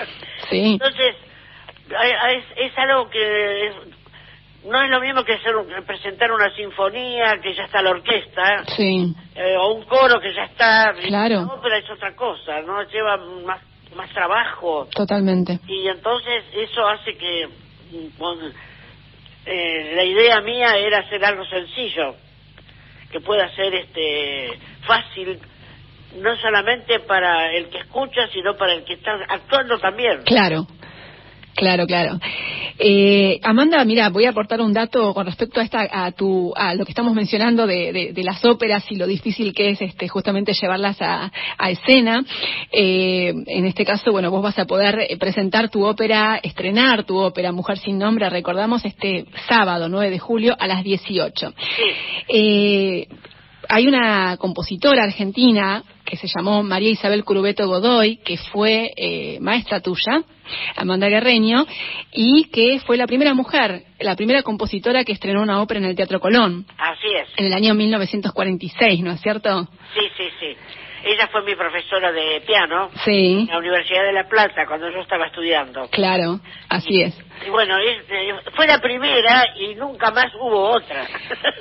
Sí. Entonces, es, es algo que es- no es lo mismo que hacer presentar una sinfonía que ya está la orquesta Sí. eh, o un coro que ya está. Claro. La ópera es otra cosa, ¿no? Lleva más, más trabajo. Totalmente. Y entonces eso hace que mm, eh, la idea mía era hacer algo sencillo, que pueda ser este fácil, no solamente para el que escucha, sino para el que está actuando también. Claro. Claro, claro. Eh, Amanda, mira, voy a aportar un dato con respecto a esta, a tu, a lo que estamos mencionando de, de, las óperas y lo difícil que es, este, justamente llevarlas a, a escena. Eh, en este caso, bueno, vos vas a poder presentar tu ópera, estrenar tu ópera Mujer sin Nombre, recordamos este sábado 9 de julio a las 18. Eh, hay una compositora argentina que se llamó María Isabel Curubeto Godoy, que fue eh, maestra tuya, Amanda Guerreño, y que fue la primera mujer, la primera compositora que estrenó una ópera en el Teatro Colón. Así es. En el año 1946, ¿no es cierto? Sí, sí, sí. Ella fue mi profesora de piano en la Universidad de La Plata cuando yo estaba estudiando. Claro, así es. Y bueno, eh, fue la primera y nunca más hubo otra.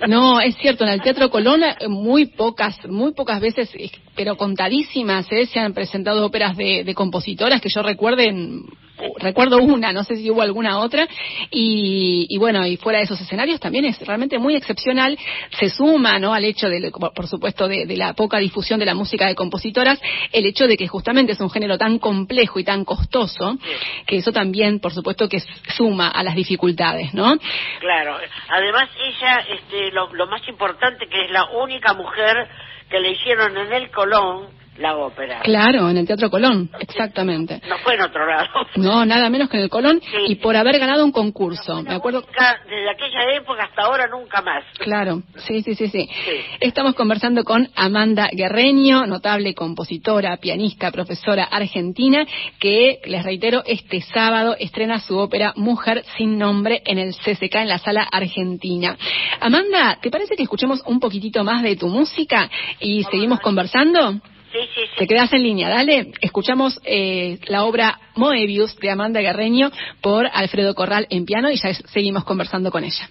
No, es cierto, en el Teatro Colón eh, muy pocas, muy pocas veces, eh, pero contadísimas, se han presentado óperas de, de compositoras que yo recuerden recuerdo una, no sé si hubo alguna otra, y, bueno, y fuera de esos escenarios también es realmente muy excepcional, se suma, ¿no?, al hecho, de, por supuesto, de, la poca difusión de la música de compositoras, el hecho de que justamente es un género tan complejo y tan costoso, que eso también, por supuesto, que suma a las dificultades, ¿no? Claro, además ella, este, lo, lo más importante que es la única mujer que le hicieron en el Colón, la ópera. Claro, en el Teatro Colón, exactamente. No fue en otro lado. No, nada menos que en el Colón y por haber ganado un concurso. Me acuerdo. Desde aquella época hasta ahora nunca más. Claro, sí, sí, sí, sí. Estamos conversando con Amanda Guerreño, notable compositora, pianista, profesora argentina, que, les reitero, este sábado estrena su ópera Mujer sin nombre en el CCK en la sala argentina. Amanda, ¿te parece que escuchemos un poquitito más de tu música y seguimos conversando? Te quedas en línea, dale. Escuchamos eh, la obra Moebius de Amanda Guerreño por Alfredo Corral en piano y ya seguimos conversando con ella.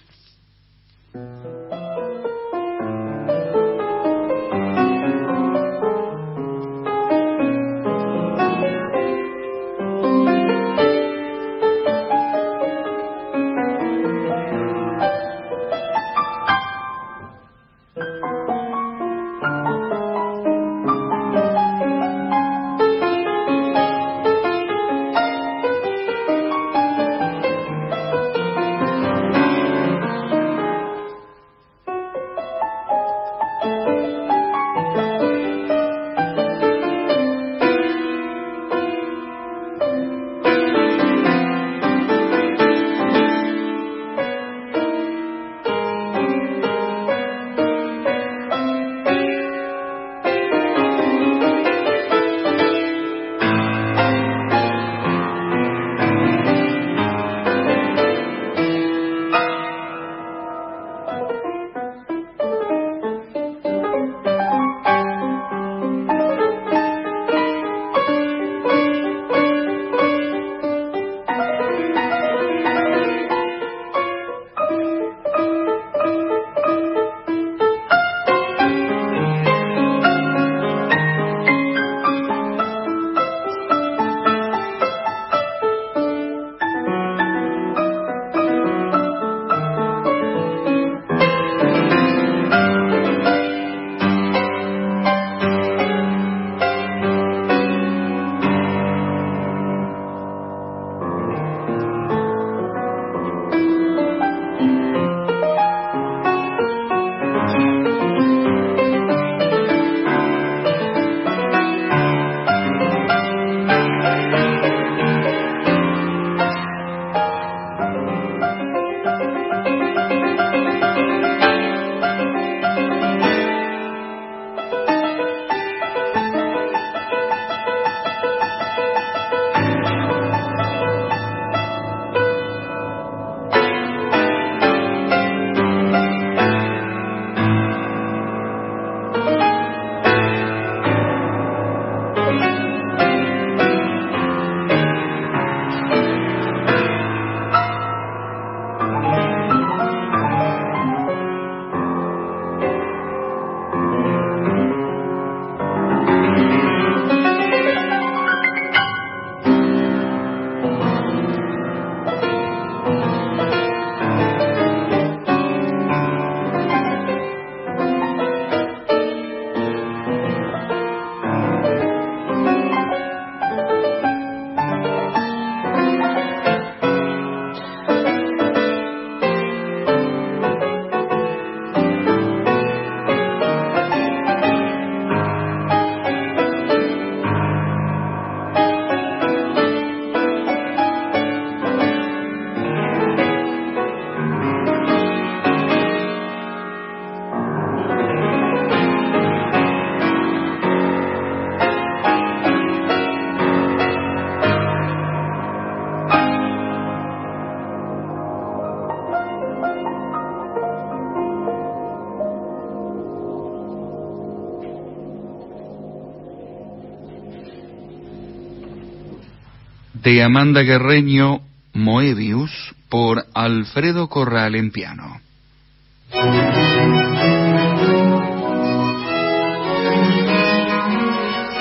De Amanda Guerreño Moebius por Alfredo Corral en piano.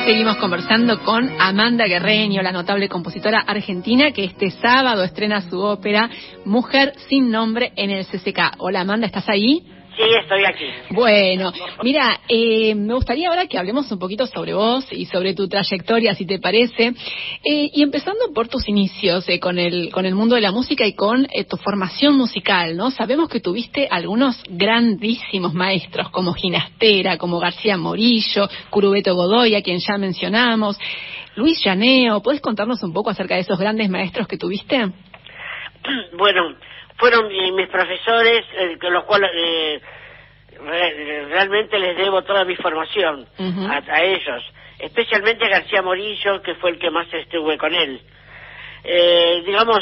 Seguimos conversando con Amanda Guerreño, la notable compositora argentina que este sábado estrena su ópera Mujer sin nombre en el CCK. Hola Amanda, ¿estás ahí? Sí, estoy aquí. Bueno, mira, eh, me gustaría ahora que hablemos un poquito sobre vos y sobre tu trayectoria, si te parece, eh, y empezando por tus inicios eh, con el con el mundo de la música y con eh, tu formación musical, ¿no? Sabemos que tuviste algunos grandísimos maestros como Ginastera, como García Morillo, Curubeto Godoy, a quien ya mencionamos, Luis Llaneo. ¿Puedes contarnos un poco acerca de esos grandes maestros que tuviste? Bueno, fueron mi- mis profesores, eh, los cuales eh, re- realmente les debo toda mi formación a, a ellos, especialmente a García Morillo, que fue el que más estuve con él. Eh, digamos,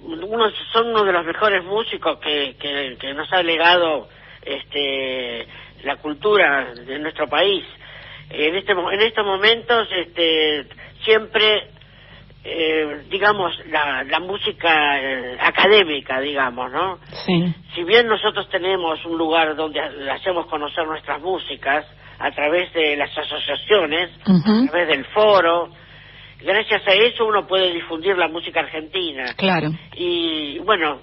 unos, son uno de los mejores músicos que, que, que nos ha legado este, la cultura de nuestro país. En, este, en estos momentos, este, siempre eh, digamos, la, la música eh, académica, digamos, ¿no? Sí. Si bien nosotros tenemos un lugar donde ha- hacemos conocer nuestras músicas a través de las asociaciones, a través del foro, gracias a eso uno puede difundir la música argentina. Claro. Y bueno,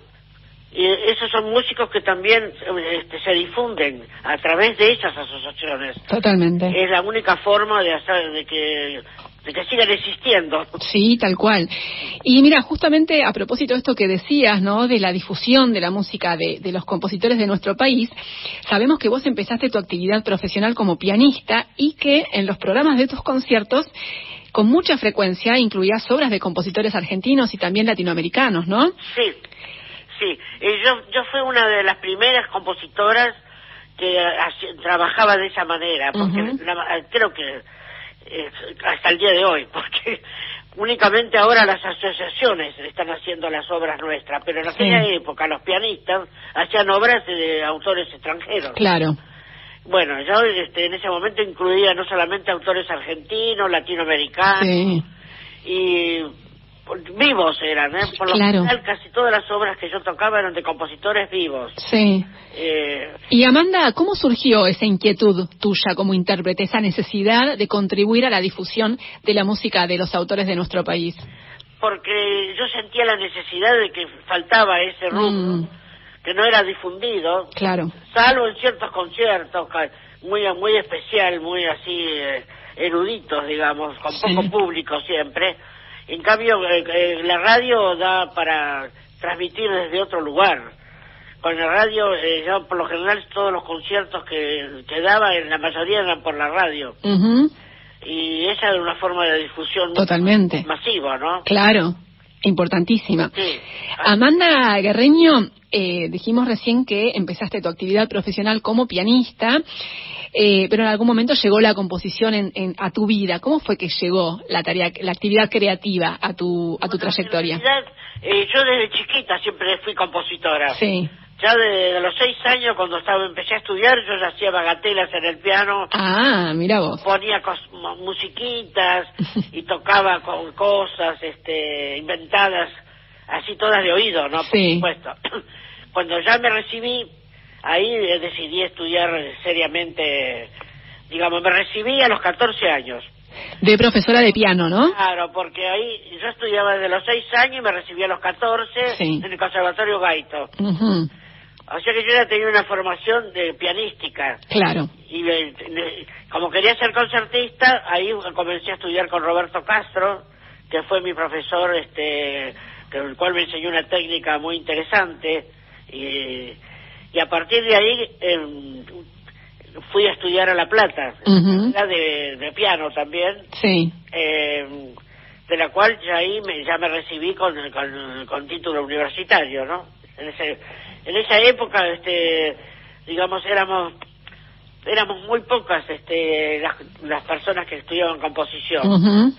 y esos son músicos que también este, se difunden a través de esas asociaciones. Totalmente. Es la única forma de hacer de que de que sigan existiendo. Sí, tal cual. Y mira, justamente a propósito de esto que decías, ¿no? De la difusión de la música de, de los compositores de nuestro país, sabemos que vos empezaste tu actividad profesional como pianista y que en los programas de tus conciertos, con mucha frecuencia, incluías obras de compositores argentinos y también latinoamericanos, ¿no? Sí, sí. Eh, yo, yo fui una de las primeras compositoras que trabajaba de esa manera, porque la- creo que eh, hasta el día de hoy, porque únicamente ahora las asociaciones están haciendo las obras nuestras, pero en aquella época los pianistas hacían obras de autores extranjeros. Claro. Bueno, yo este, en ese momento incluía no solamente autores argentinos, latinoamericanos, Sí. y vivos eran, ¿eh? Por lo Claro. general casi todas las obras que yo tocaba eran de compositores vivos. Sí. Eh, Y Amanda, ¿cómo surgió esa inquietud tuya como intérprete, esa necesidad de contribuir a la difusión de la música de los autores de nuestro país? porque yo sentía la necesidad de que faltaba ese rubro, Mm. que no era difundido, Claro. salvo en ciertos conciertos muy muy especial, muy así eh, eruditos, digamos, con Sí. poco público siempre. En cambio, eh, eh, la radio da para transmitir desde otro lugar. Con la radio, eh, yo por lo general todos los conciertos que, que daba, en la mayoría eran por la radio. Ujú. Y esa era una forma de difusión Totalmente. masiva, ¿no? Claro, importantísima. Sí. Amanda Guerreño, eh, dijimos recién que empezaste tu actividad profesional como pianista, eh, pero en algún momento llegó la composición en, en- a tu vida. ¿Cómo fue que llegó la tarea, la actividad creativa a tu a tu trayectoria? Eh, yo desde chiquita siempre fui compositora. Sí. Ya de, de los seis años, cuando estaba empecé a estudiar, yo ya hacía bagatelas en el piano, Ah, mira vos. ponía cos- mu- musiquitas y tocaba con cosas este, inventadas, así todas de oído, ¿no? Por Sí. supuesto. Cuando ya me recibí, ahí eh, decidí estudiar seriamente, digamos, me recibí a los 14 años. De profesora de piano, ¿no? Claro, porque ahí yo estudiaba desde los 6 años y me recibí a los 14 Sí. en el Conservatorio Gaito. Ujú, O sea que yo ya tenía una formación de pianística. Claro. Y eh, ne- como quería ser concertista, ahí comencé a estudiar con Roberto Castro, que fue mi profesor, este, que- el cual me enseñó una técnica muy interesante. Y, y a partir de ahí em, fui a estudiar a La Plata, Ujú. era de, de piano también, Sí. eh, de la cual ya ahí me, ya me recibí con, con, con título universitario, ¿no? En, ese, en esa época, este, digamos, éramos éramos muy pocas este, las, las personas que estudiaban composición. Ujú,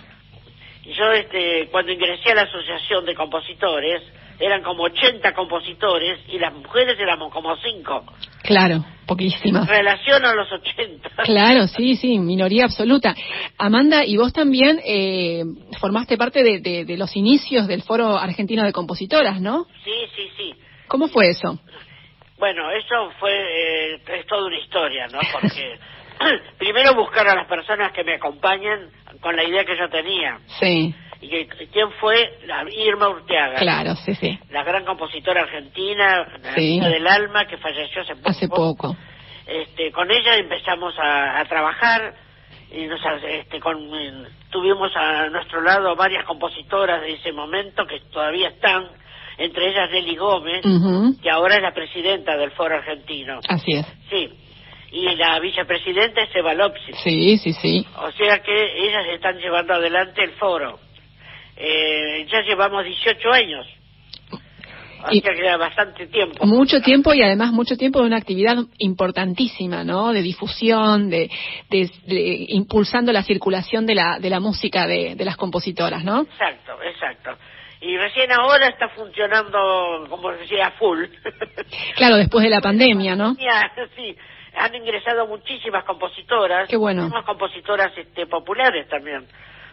Y yo, este, cuando ingresé a la Asociación de Compositores, eran como 80 compositores y las mujeres éramos como 5. Claro, poquísimas. Relación a los 80. Claro, sí, sí, minoría absoluta. Amanda, y vos también eh, formaste parte de, de- de los inicios del Foro Argentino de Compositoras, ¿no? Sí, sí, sí. ¿Cómo fue eso? Bueno, eso fue, eh, es toda una historia, ¿no? Porque primero buscar a las personas que me acompañan con la idea que yo tenía. Sí, ¿Y que, quién fue? La Irma Urteaga. claro, sí, sí. La gran compositora argentina, la Sí. del alma, que falleció hace poco. Hace poco. Este, con ella empezamos a, a trabajar y nos, este, con, tuvimos a nuestro lado varias compositoras de ese momento que todavía están, entre ellas Nelly Gómez, que ahora es la presidenta del Foro Argentino. Así es. Sí. Y la vicepresidenta es Eva Lopsis. Sí, sí, sí. O sea que ellas están llevando adelante el foro. Eh, ya llevamos 18 años. Sea que era bastante tiempo. Mucho tiempo y además mucho tiempo de una actividad importantísima, ¿no? De difusión, de, de- de- impulsando la circulación de la, de la música de, de las compositoras, ¿no? Exacto, exacto. Y recién ahora está funcionando, como decía, full. Claro, después de la pandemia, ¿no? Sí, han ingresado muchísimas compositoras. Qué bueno. Muchísimas compositoras este, populares también.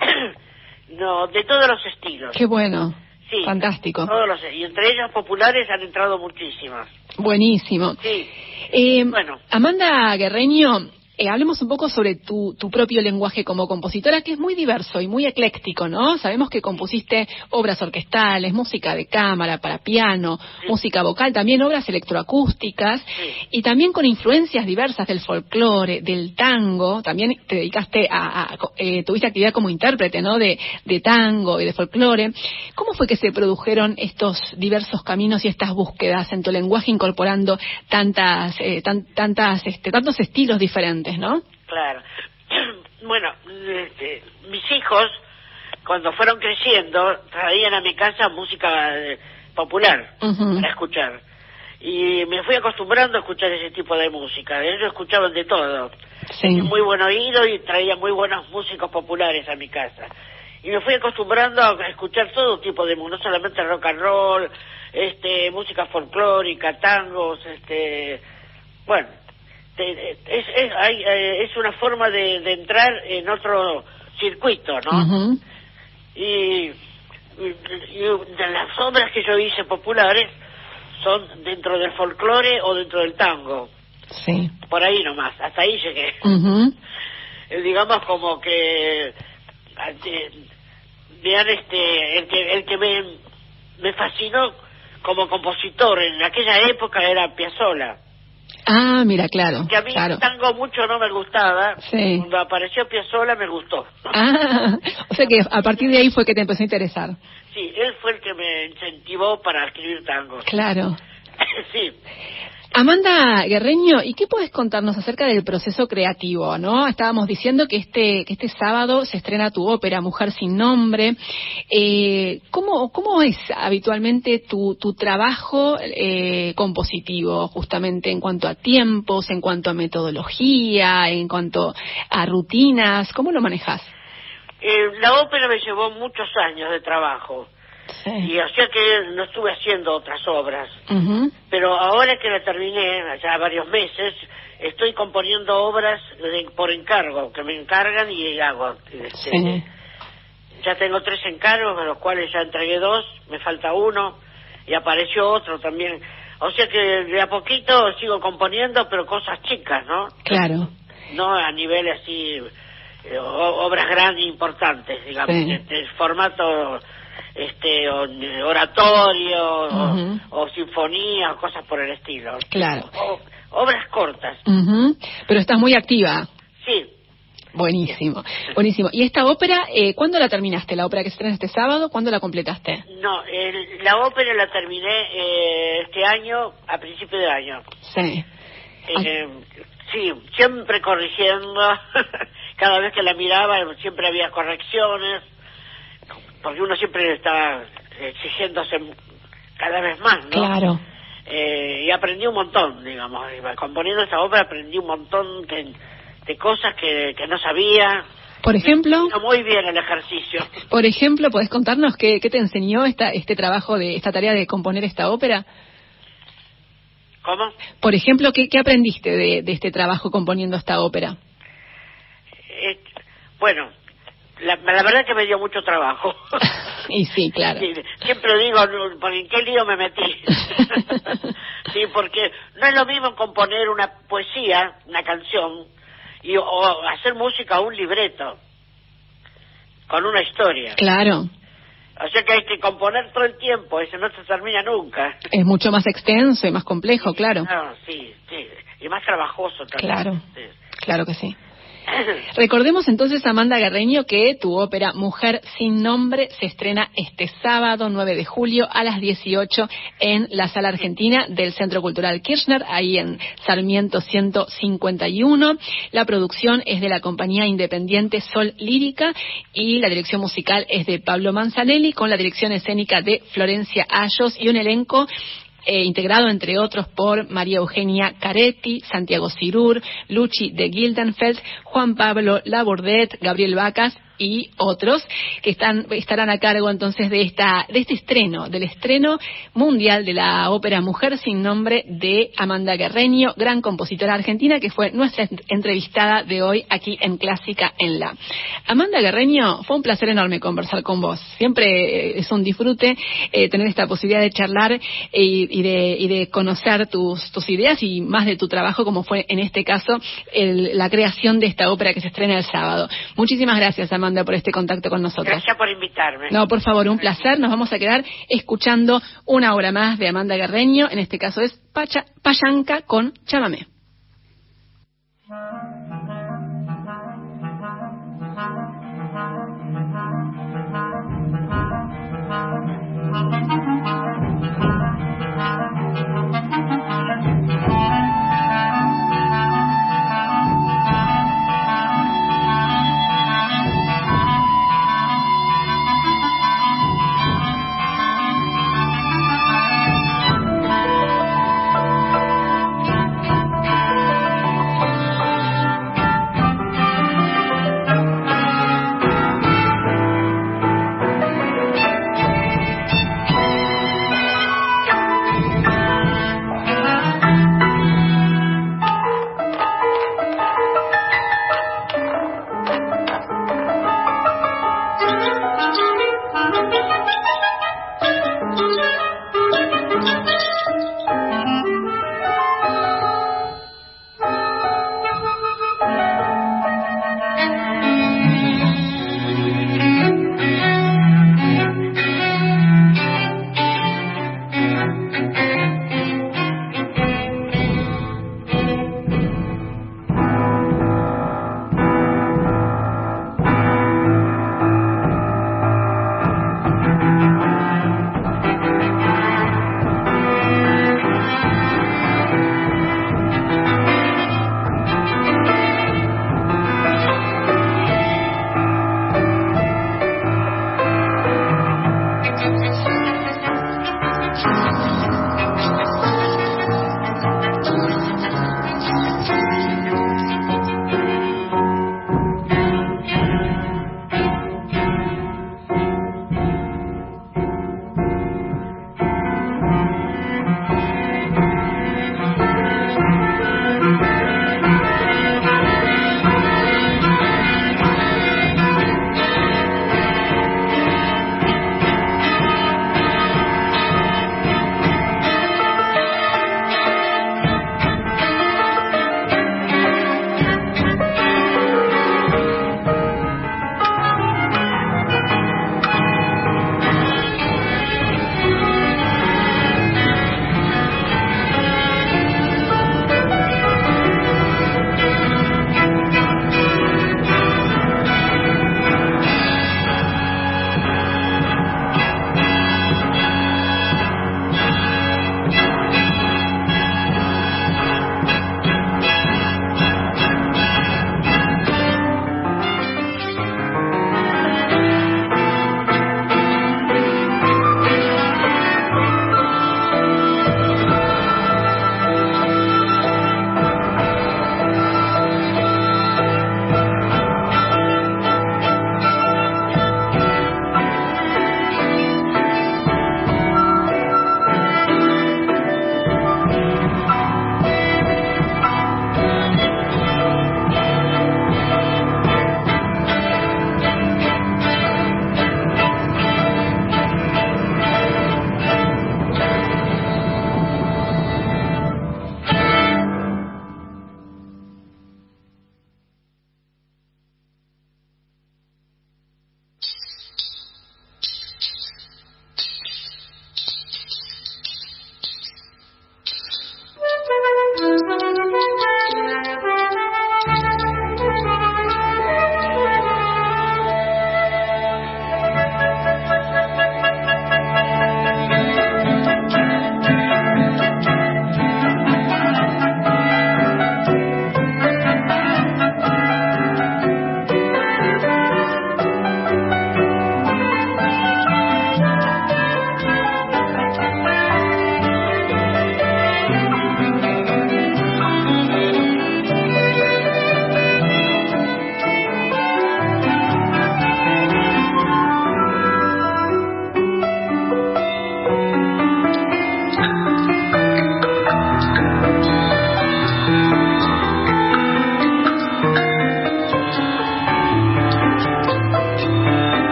no, de todos los estilos. Qué bueno. Sí, Fantástico. Todos los, y entre ellos populares han entrado muchísimas. Buenísimo. Sí. Eh, Bueno. Amanda Guerreño, eh, hablemos un poco sobre tu, tu propio lenguaje como compositora, que es muy diverso y muy ecléctico, ¿no? Sabemos que compusiste obras orquestales, música de cámara para piano, Sí. música vocal, también obras electroacústicas Sí. y también con influencias diversas del folclore, del tango. También te dedicaste a, a- eh, tuviste actividad como intérprete, ¿no? De, de tango y de folclore. ¿Cómo fue que se produjeron estos diversos caminos y estas búsquedas en tu lenguaje incorporando tantas, eh, tan- tantas, este, tantos estilos diferentes, ¿no? Claro. Bueno, este, mis hijos, cuando fueron creciendo, traían a mi casa música eh, popular Ujú. para escuchar. Y me fui acostumbrando a escuchar ese tipo de música. Ellos escuchaban de todo. Sí. muy buen oído y traía muy buenos músicos populares a mi casa. Y me fui acostumbrando a escuchar todo tipo de música, no solamente rock and roll, este, música folclórica, tangos, este, bueno, te- es, es, hay, eh, es una forma de, de entrar en otro circuito, ¿no? Y, y- y de las obras que yo hice populares son dentro del folclore o dentro del tango, Sí. por ahí nomás, hasta ahí llegué. Eh, digamos como que ante- vean este el que el que me me fascinó como compositor en aquella época era Piazzolla Ah, mira, claro. que a mí claro. el tango mucho no me gustaba Sí. cuando apareció Piazzolla me gustó Ah, o sea que a partir de ahí fue que te empezó a interesar. sí él fue el que me incentivó para escribir tangos Claro. sí Amanda Guerreño, ¿y qué puedes contarnos acerca del proceso creativo? ¿No? Estábamos diciendo que este que este sábado se estrena tu ópera Mujer sin nombre. Eh, ¿cómo, ¿Cómo es habitualmente tu, tu trabajo eh, compositivo, justamente en cuanto a tiempos, en cuanto a metodología, en cuanto a rutinas? ¿Cómo lo manejas? Eh, la ópera me llevó muchos años de trabajo y o sea que no estuve haciendo otras obras pero ahora que la terminé, ya varios meses, estoy componiendo obras de- por encargo, que me encargan y hago. Este, Sí. Ya tengo tres encargos, de los cuales ya entregué dos, me falta uno, y apareció otro también. O sea que de a poquito sigo componiendo, pero cosas chicas, ¿no? Claro. No a nivel así, eh, obras grandes, importantes, digamos, Sí. de formato este o- oratorio o- o, sinfonía o cosas por el estilo. Claro. O- obras cortas, Ujú. Pero estás muy activa. sí. Buenísimo, buenísimo. ¿Y esta ópera, eh, cuándo la terminaste? ¿La ópera que se estrena este sábado? ¿Cuándo la completaste? No, el- la ópera la terminé eh, este año, a principio de año. Sí. Eh, sí, siempre corrigiendo. Cada vez que la miraba siempre había correcciones, porque uno siempre estaba exigiéndose cada vez más, ¿no? Claro. Eh, y aprendí un montón, digamos. Componiendo esta obra aprendí un montón que- de cosas que, que no sabía Por ejemplo, muy bien el ejercicio. por ejemplo, ¿podés contarnos qué, qué te enseñó esta, este trabajo de esta tarea de componer esta ópera? ¿Cómo? Por ejemplo, ¿qué, qué aprendiste de, de este trabajo componiendo esta ópera? Eh, bueno, la, la verdad que me dio mucho trabajo. Y sí, claro. Sí, siempre digo, ¿por en qué lío me metí? sí, porque no es lo mismo componer una poesía, una canción, y, o hacer música o un libreto, con una historia. Claro, O sea que hay que componer todo el tiempo, eso no se termina nunca. es mucho más extenso y más complejo, claro. No, sí, sí, y más trabajoso también. Claro. Sí. Claro que sí. Recordemos entonces, Amanda Guerreño, que tu ópera Mujer sin nombre se estrena este sábado 9 de julio a las 18 en la Sala Argentina del Centro Cultural Kirchner, ahí en Sarmiento 151. La producción es de la compañía independiente Sol Lírica y la dirección musical es de Pablo Manzanelli con la dirección escénica de Florencia Ayos y un elenco eh, integrado entre otros por María Eugenia Caretti, Santiago Cirur, Luchi de Gildenfeld, Juan Pablo Labordet, Gabriel Vacas y otros que están estarán a cargo entonces de esta de este estreno, del estreno mundial de la ópera Mujer sin nombre de Amanda Guerreño, gran compositora argentina que fue nuestra ent- entrevistada de hoy aquí en Clásica en la. Amanda Guerreño, fue un placer enorme conversar con vos. Siempre eh, es un disfrute eh, tener esta posibilidad de charlar eh, y, de, y de conocer tus, ideas y más de tu trabajo, como fue en este caso el- la creación de esta ópera que se estrena el sábado. Muchísimas gracias, por este contacto con nosotros. Gracias por invitarme. No, por favor, un placer. Nos vamos a quedar escuchando una obra más de Amanda Guerreño. En este caso es Pacha, Payanca con Chamamé.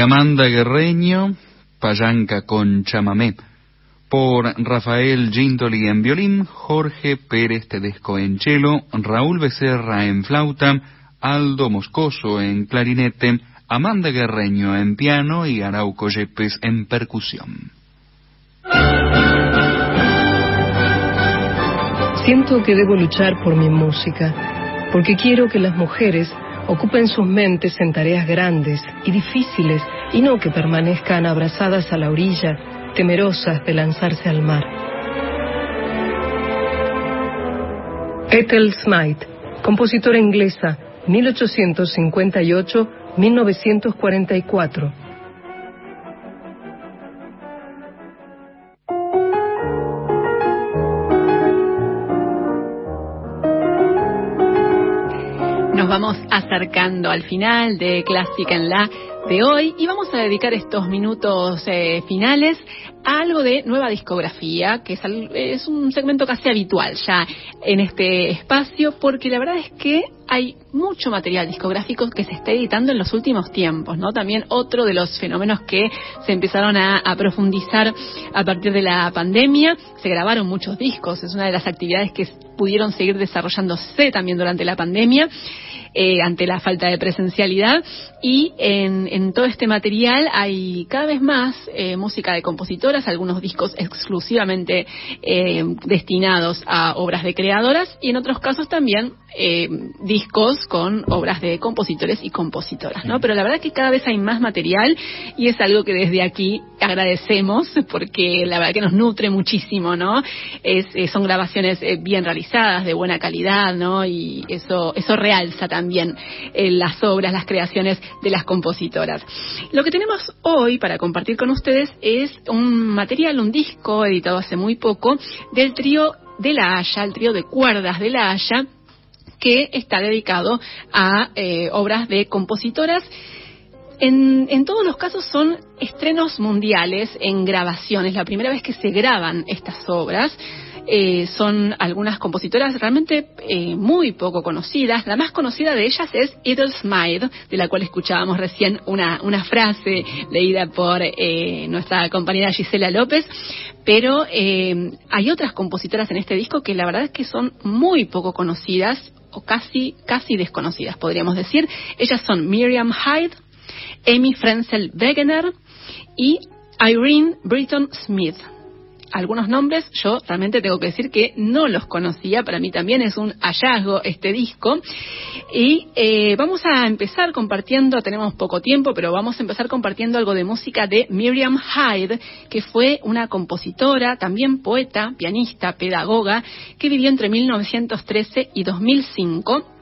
Amanda Guerreño, Payanca con chamamé. Por Rafael Gintoli en violín, Jorge Pérez Tedesco en cello, Raúl Becerra en flauta, Aldo Moscoso en clarinete, Amanda Guerreño en piano y Arauco Yepes en percusión. Siento que debo luchar por mi música, porque quiero que las mujeres ocupen sus mentes en tareas grandes y difíciles y no que permanezcan abrazadas a la orilla, temerosas de lanzarse al mar. Ethel Smythe, compositora inglesa, 1858-1944. Vamos acercando al final de Clásica en la de hoy y vamos a dedicar estos minutos eh, finales a algo de nueva discografía, que es, un segmento casi habitual ya en este espacio, porque la verdad es que hay mucho material discográfico que se está editando en los últimos tiempos, ¿no? También otro de los fenómenos que se empezaron a profundizar a partir de la pandemia, se grabaron muchos discos, es una de las actividades que pudieron seguir desarrollándose también durante la pandemia. Eh, ante la falta de presencialidad. Y en, en, todo este material hay cada vez más eh, música de compositoras, algunos discos exclusivamente eh, destinados a obras de creadoras y en otros casos también eh, discos con obras de compositores y compositoras, ¿no? Pero la verdad es que cada vez hay más material y es algo que desde aquí agradecemos porque la verdad que nos nutre muchísimo, ¿no? Es, eh, son grabaciones eh, bien realizadas, de buena calidad, ¿no? Y eso, eso realza también eh, las obras, las creaciones de las compositoras. Lo que tenemos hoy para compartir con ustedes es un material, un disco editado hace muy poco del trío de la Haya, el trío de cuerdas de la Haya, que está dedicado a eh, obras de compositoras. En, en, todos los casos son estrenos mundiales en grabaciones, la primera vez que se graban estas obras. Eh, son algunas compositoras realmente eh, muy poco conocidas. La más conocida de ellas es Smythe, de la cual escuchábamos recién una, una frase leída por eh, nuestra compañera Gisela López. Pero hay otras compositoras en este disco que la verdad es que son muy poco conocidas o casi, casi desconocidas, podríamos decir. Ellas son Miriam Hyde, Amy Frenzel Wegener y Irene Britton Smith algunos nombres, yo realmente tengo que decir que no los conocía, para mí también es un hallazgo este disco. Y eh, vamos a empezar compartiendo, tenemos poco tiempo, pero vamos a empezar compartiendo algo de música de Miriam Hyde, que fue una compositora, también poeta, pianista, pedagoga, que vivió entre 1913 y 2005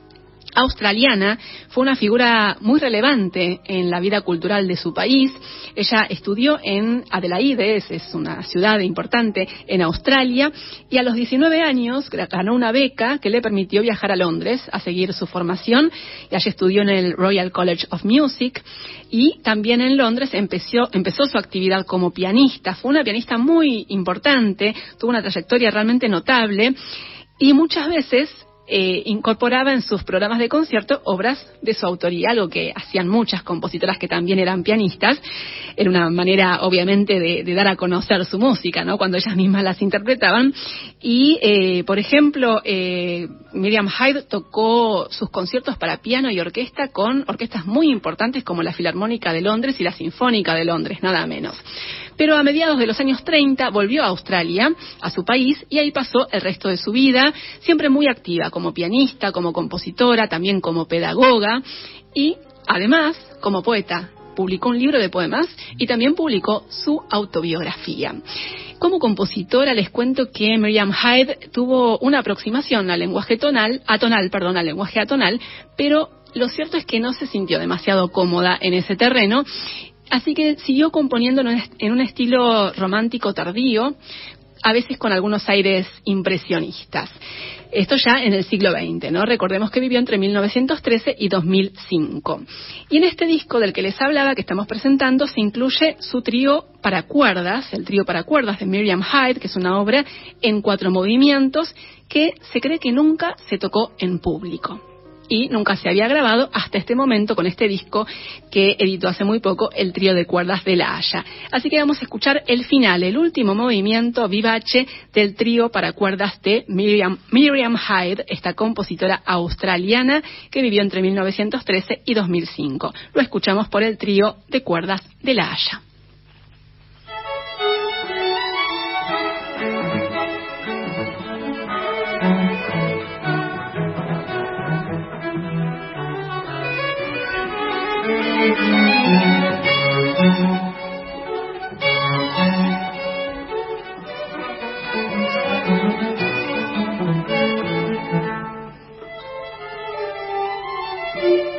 australiana, fue una figura muy relevante en la vida cultural de su país. Ella estudió en Adelaide, es una ciudad importante en Australia, y a los 19 años ganó una beca que le permitió viajar a Londres a seguir su formación, y allí estudió en el Royal College of Music, y también en Londres empezó, empezó su actividad como pianista. Fue una pianista muy importante, tuvo una trayectoria realmente notable, y muchas veces eh, incorporaba en sus programas de concierto obras de su autoría, algo que hacían muchas compositoras que también eran pianistas. Era una manera, obviamente, de, dar a conocer su música, ¿no? Cuando ellas mismas las interpretaban. Y, eh, por ejemplo, eh, Miriam Hyde tocó sus conciertos para piano y orquesta con orquestas muy importantes como la Filarmónica de Londres y la Sinfónica de Londres, nada menos pero a mediados de los años 30 volvió a Australia, a su país, y ahí pasó el resto de su vida, siempre muy activa como pianista, como compositora, también como pedagoga y además como poeta. Publicó un libro de poemas y también publicó su autobiografía. Como compositora les cuento que Miriam Hyde tuvo una aproximación al lenguaje tonal, atonal, perdón, al lenguaje atonal, pero lo cierto es que no se sintió demasiado cómoda en ese terreno Así que siguió componiendo en un estilo romántico tardío, a veces con algunos aires impresionistas. Esto ya en el siglo XX, ¿no? Recordemos que vivió entre 1913 y 2005. Y en este disco del que les hablaba, que estamos presentando, se incluye su trío para cuerdas, el trío para cuerdas de Miriam Hyde, que es una obra en cuatro movimientos que se cree que nunca se tocó en público y nunca se había grabado hasta este momento con este disco que editó hace muy poco el trío de cuerdas de La Haya. Así que vamos a escuchar el final, el último movimiento vivace del trío para cuerdas de Miriam, Miriam Hyde, esta compositora australiana que vivió entre 1913 y 2005. Lo escuchamos por el trío de cuerdas de La Haya. Thank you.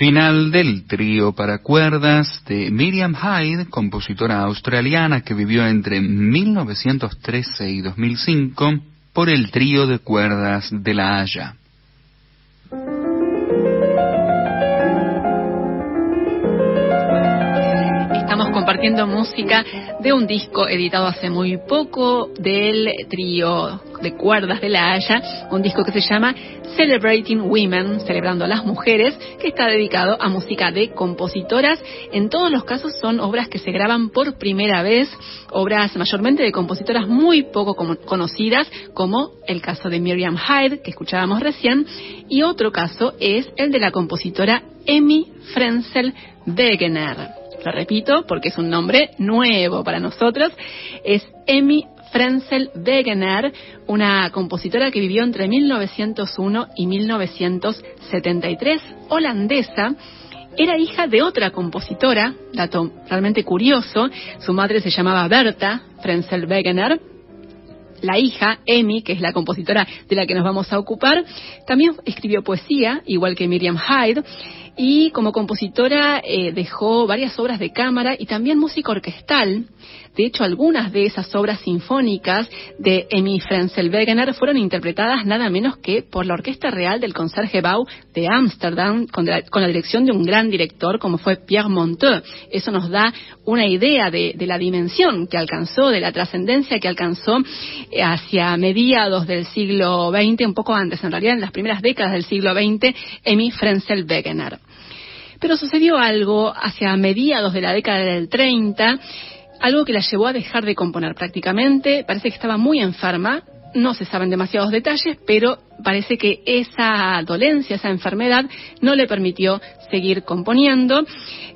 Final del trío para cuerdas de Miriam Hyde, compositora australiana que vivió entre 1913 y 2005 por el trío de cuerdas de La Haya. Compartiendo música de un disco editado hace muy poco del trío de cuerdas de La Haya, un disco que se llama Celebrating Women, celebrando a las mujeres, que está dedicado a música de compositoras. En todos los casos son obras que se graban por primera vez, obras mayormente de compositoras muy poco conocidas, como el caso de Miriam Hyde, que escuchábamos recién, y otro caso es el de la compositora Emmy Frenzel Wegener. Lo repito porque es un nombre nuevo para nosotros. Es Emmy Frenzel Wegener, una compositora que vivió entre 1901 y 1973, holandesa. Era hija de otra compositora, dato realmente curioso. Su madre se llamaba Berta Frenzel Wegener, la hija, Emmy, que es la compositora de la que nos vamos a ocupar, también escribió poesía, igual que Miriam Hyde, y como compositora eh, dejó varias obras de cámara y también música orquestal. De hecho, algunas de esas obras sinfónicas de Emmy Frenzel-Wegener fueron interpretadas nada menos que por la Orquesta Real del Concertgebouw de Ámsterdam, con, la dirección de un gran director como fue Pierre Monteux. Eso nos da una idea de, la dimensión que alcanzó, de la trascendencia que alcanzó eh, hacia mediados del siglo XX, un poco antes, en realidad en las primeras décadas del siglo XX, Emmy Frenzel-Wegener. Pero sucedió algo hacia mediados de la década del 30 algo que la llevó a dejar de componer prácticamente. Parece que estaba muy enferma, no se saben demasiados detalles, pero parece que esa dolencia, esa enfermedad, no le permitió seguir componiendo,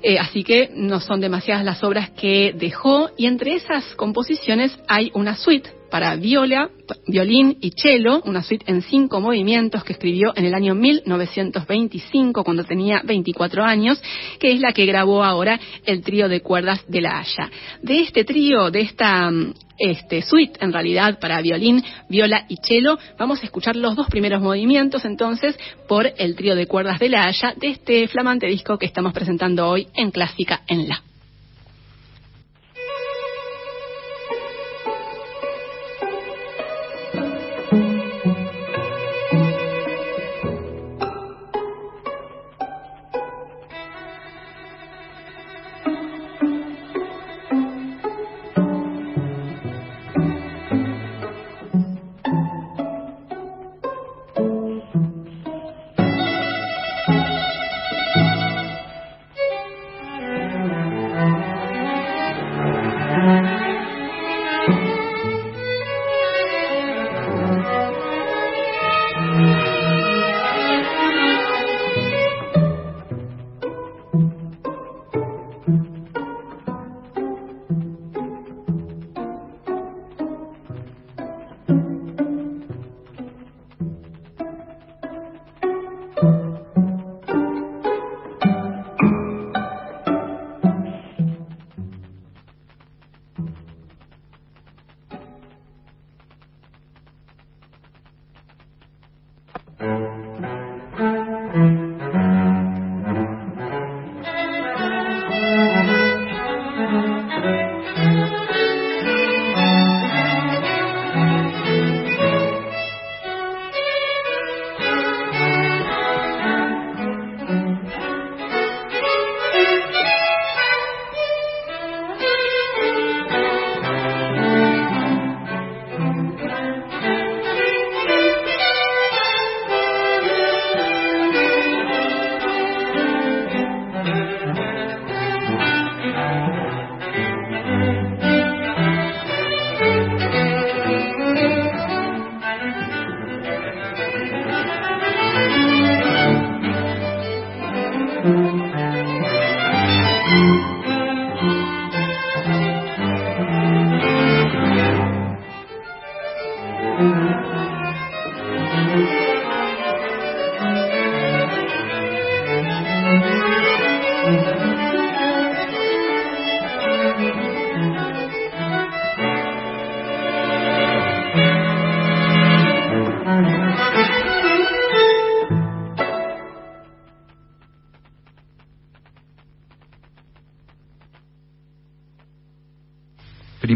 eh, así que no son demasiadas las obras que dejó, y entre esas composiciones hay una suite para viola, violín y cello, una suite en cinco movimientos que escribió en el año 1925 cuando tenía 24 años, que es la que grabó ahora el trío de cuerdas de la Haya. De este trío, de esta este, suite en realidad para violín, viola y cello, vamos a escuchar los dos primeros movimientos entonces por el trío de cuerdas de la Haya de este flamante disco que estamos presentando hoy en Clásica en La.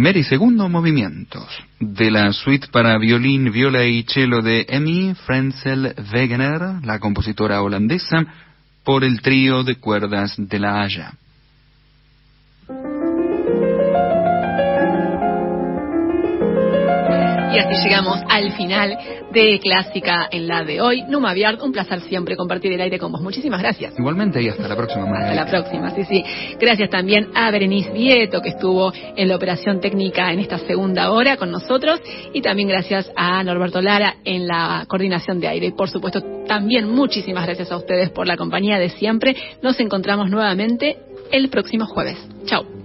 Primer y segundo movimientos de la suite para violín, viola y cello de Emmy Frenzel Wegener, la compositora holandesa, por el trío de cuerdas de la Haya. Final de Clásica en la de hoy. Numa Biard, un placer siempre compartir el aire con vos. Muchísimas gracias. Igualmente y hasta la próxima. Hasta la próxima, sí, sí. Gracias también a Berenice Vieto, que estuvo en la operación técnica en esta segunda hora con nosotros. Y también gracias a Norberto Lara en la coordinación de aire. Y por supuesto, también muchísimas gracias a ustedes por la compañía de siempre. Nos encontramos nuevamente el próximo jueves. Chao.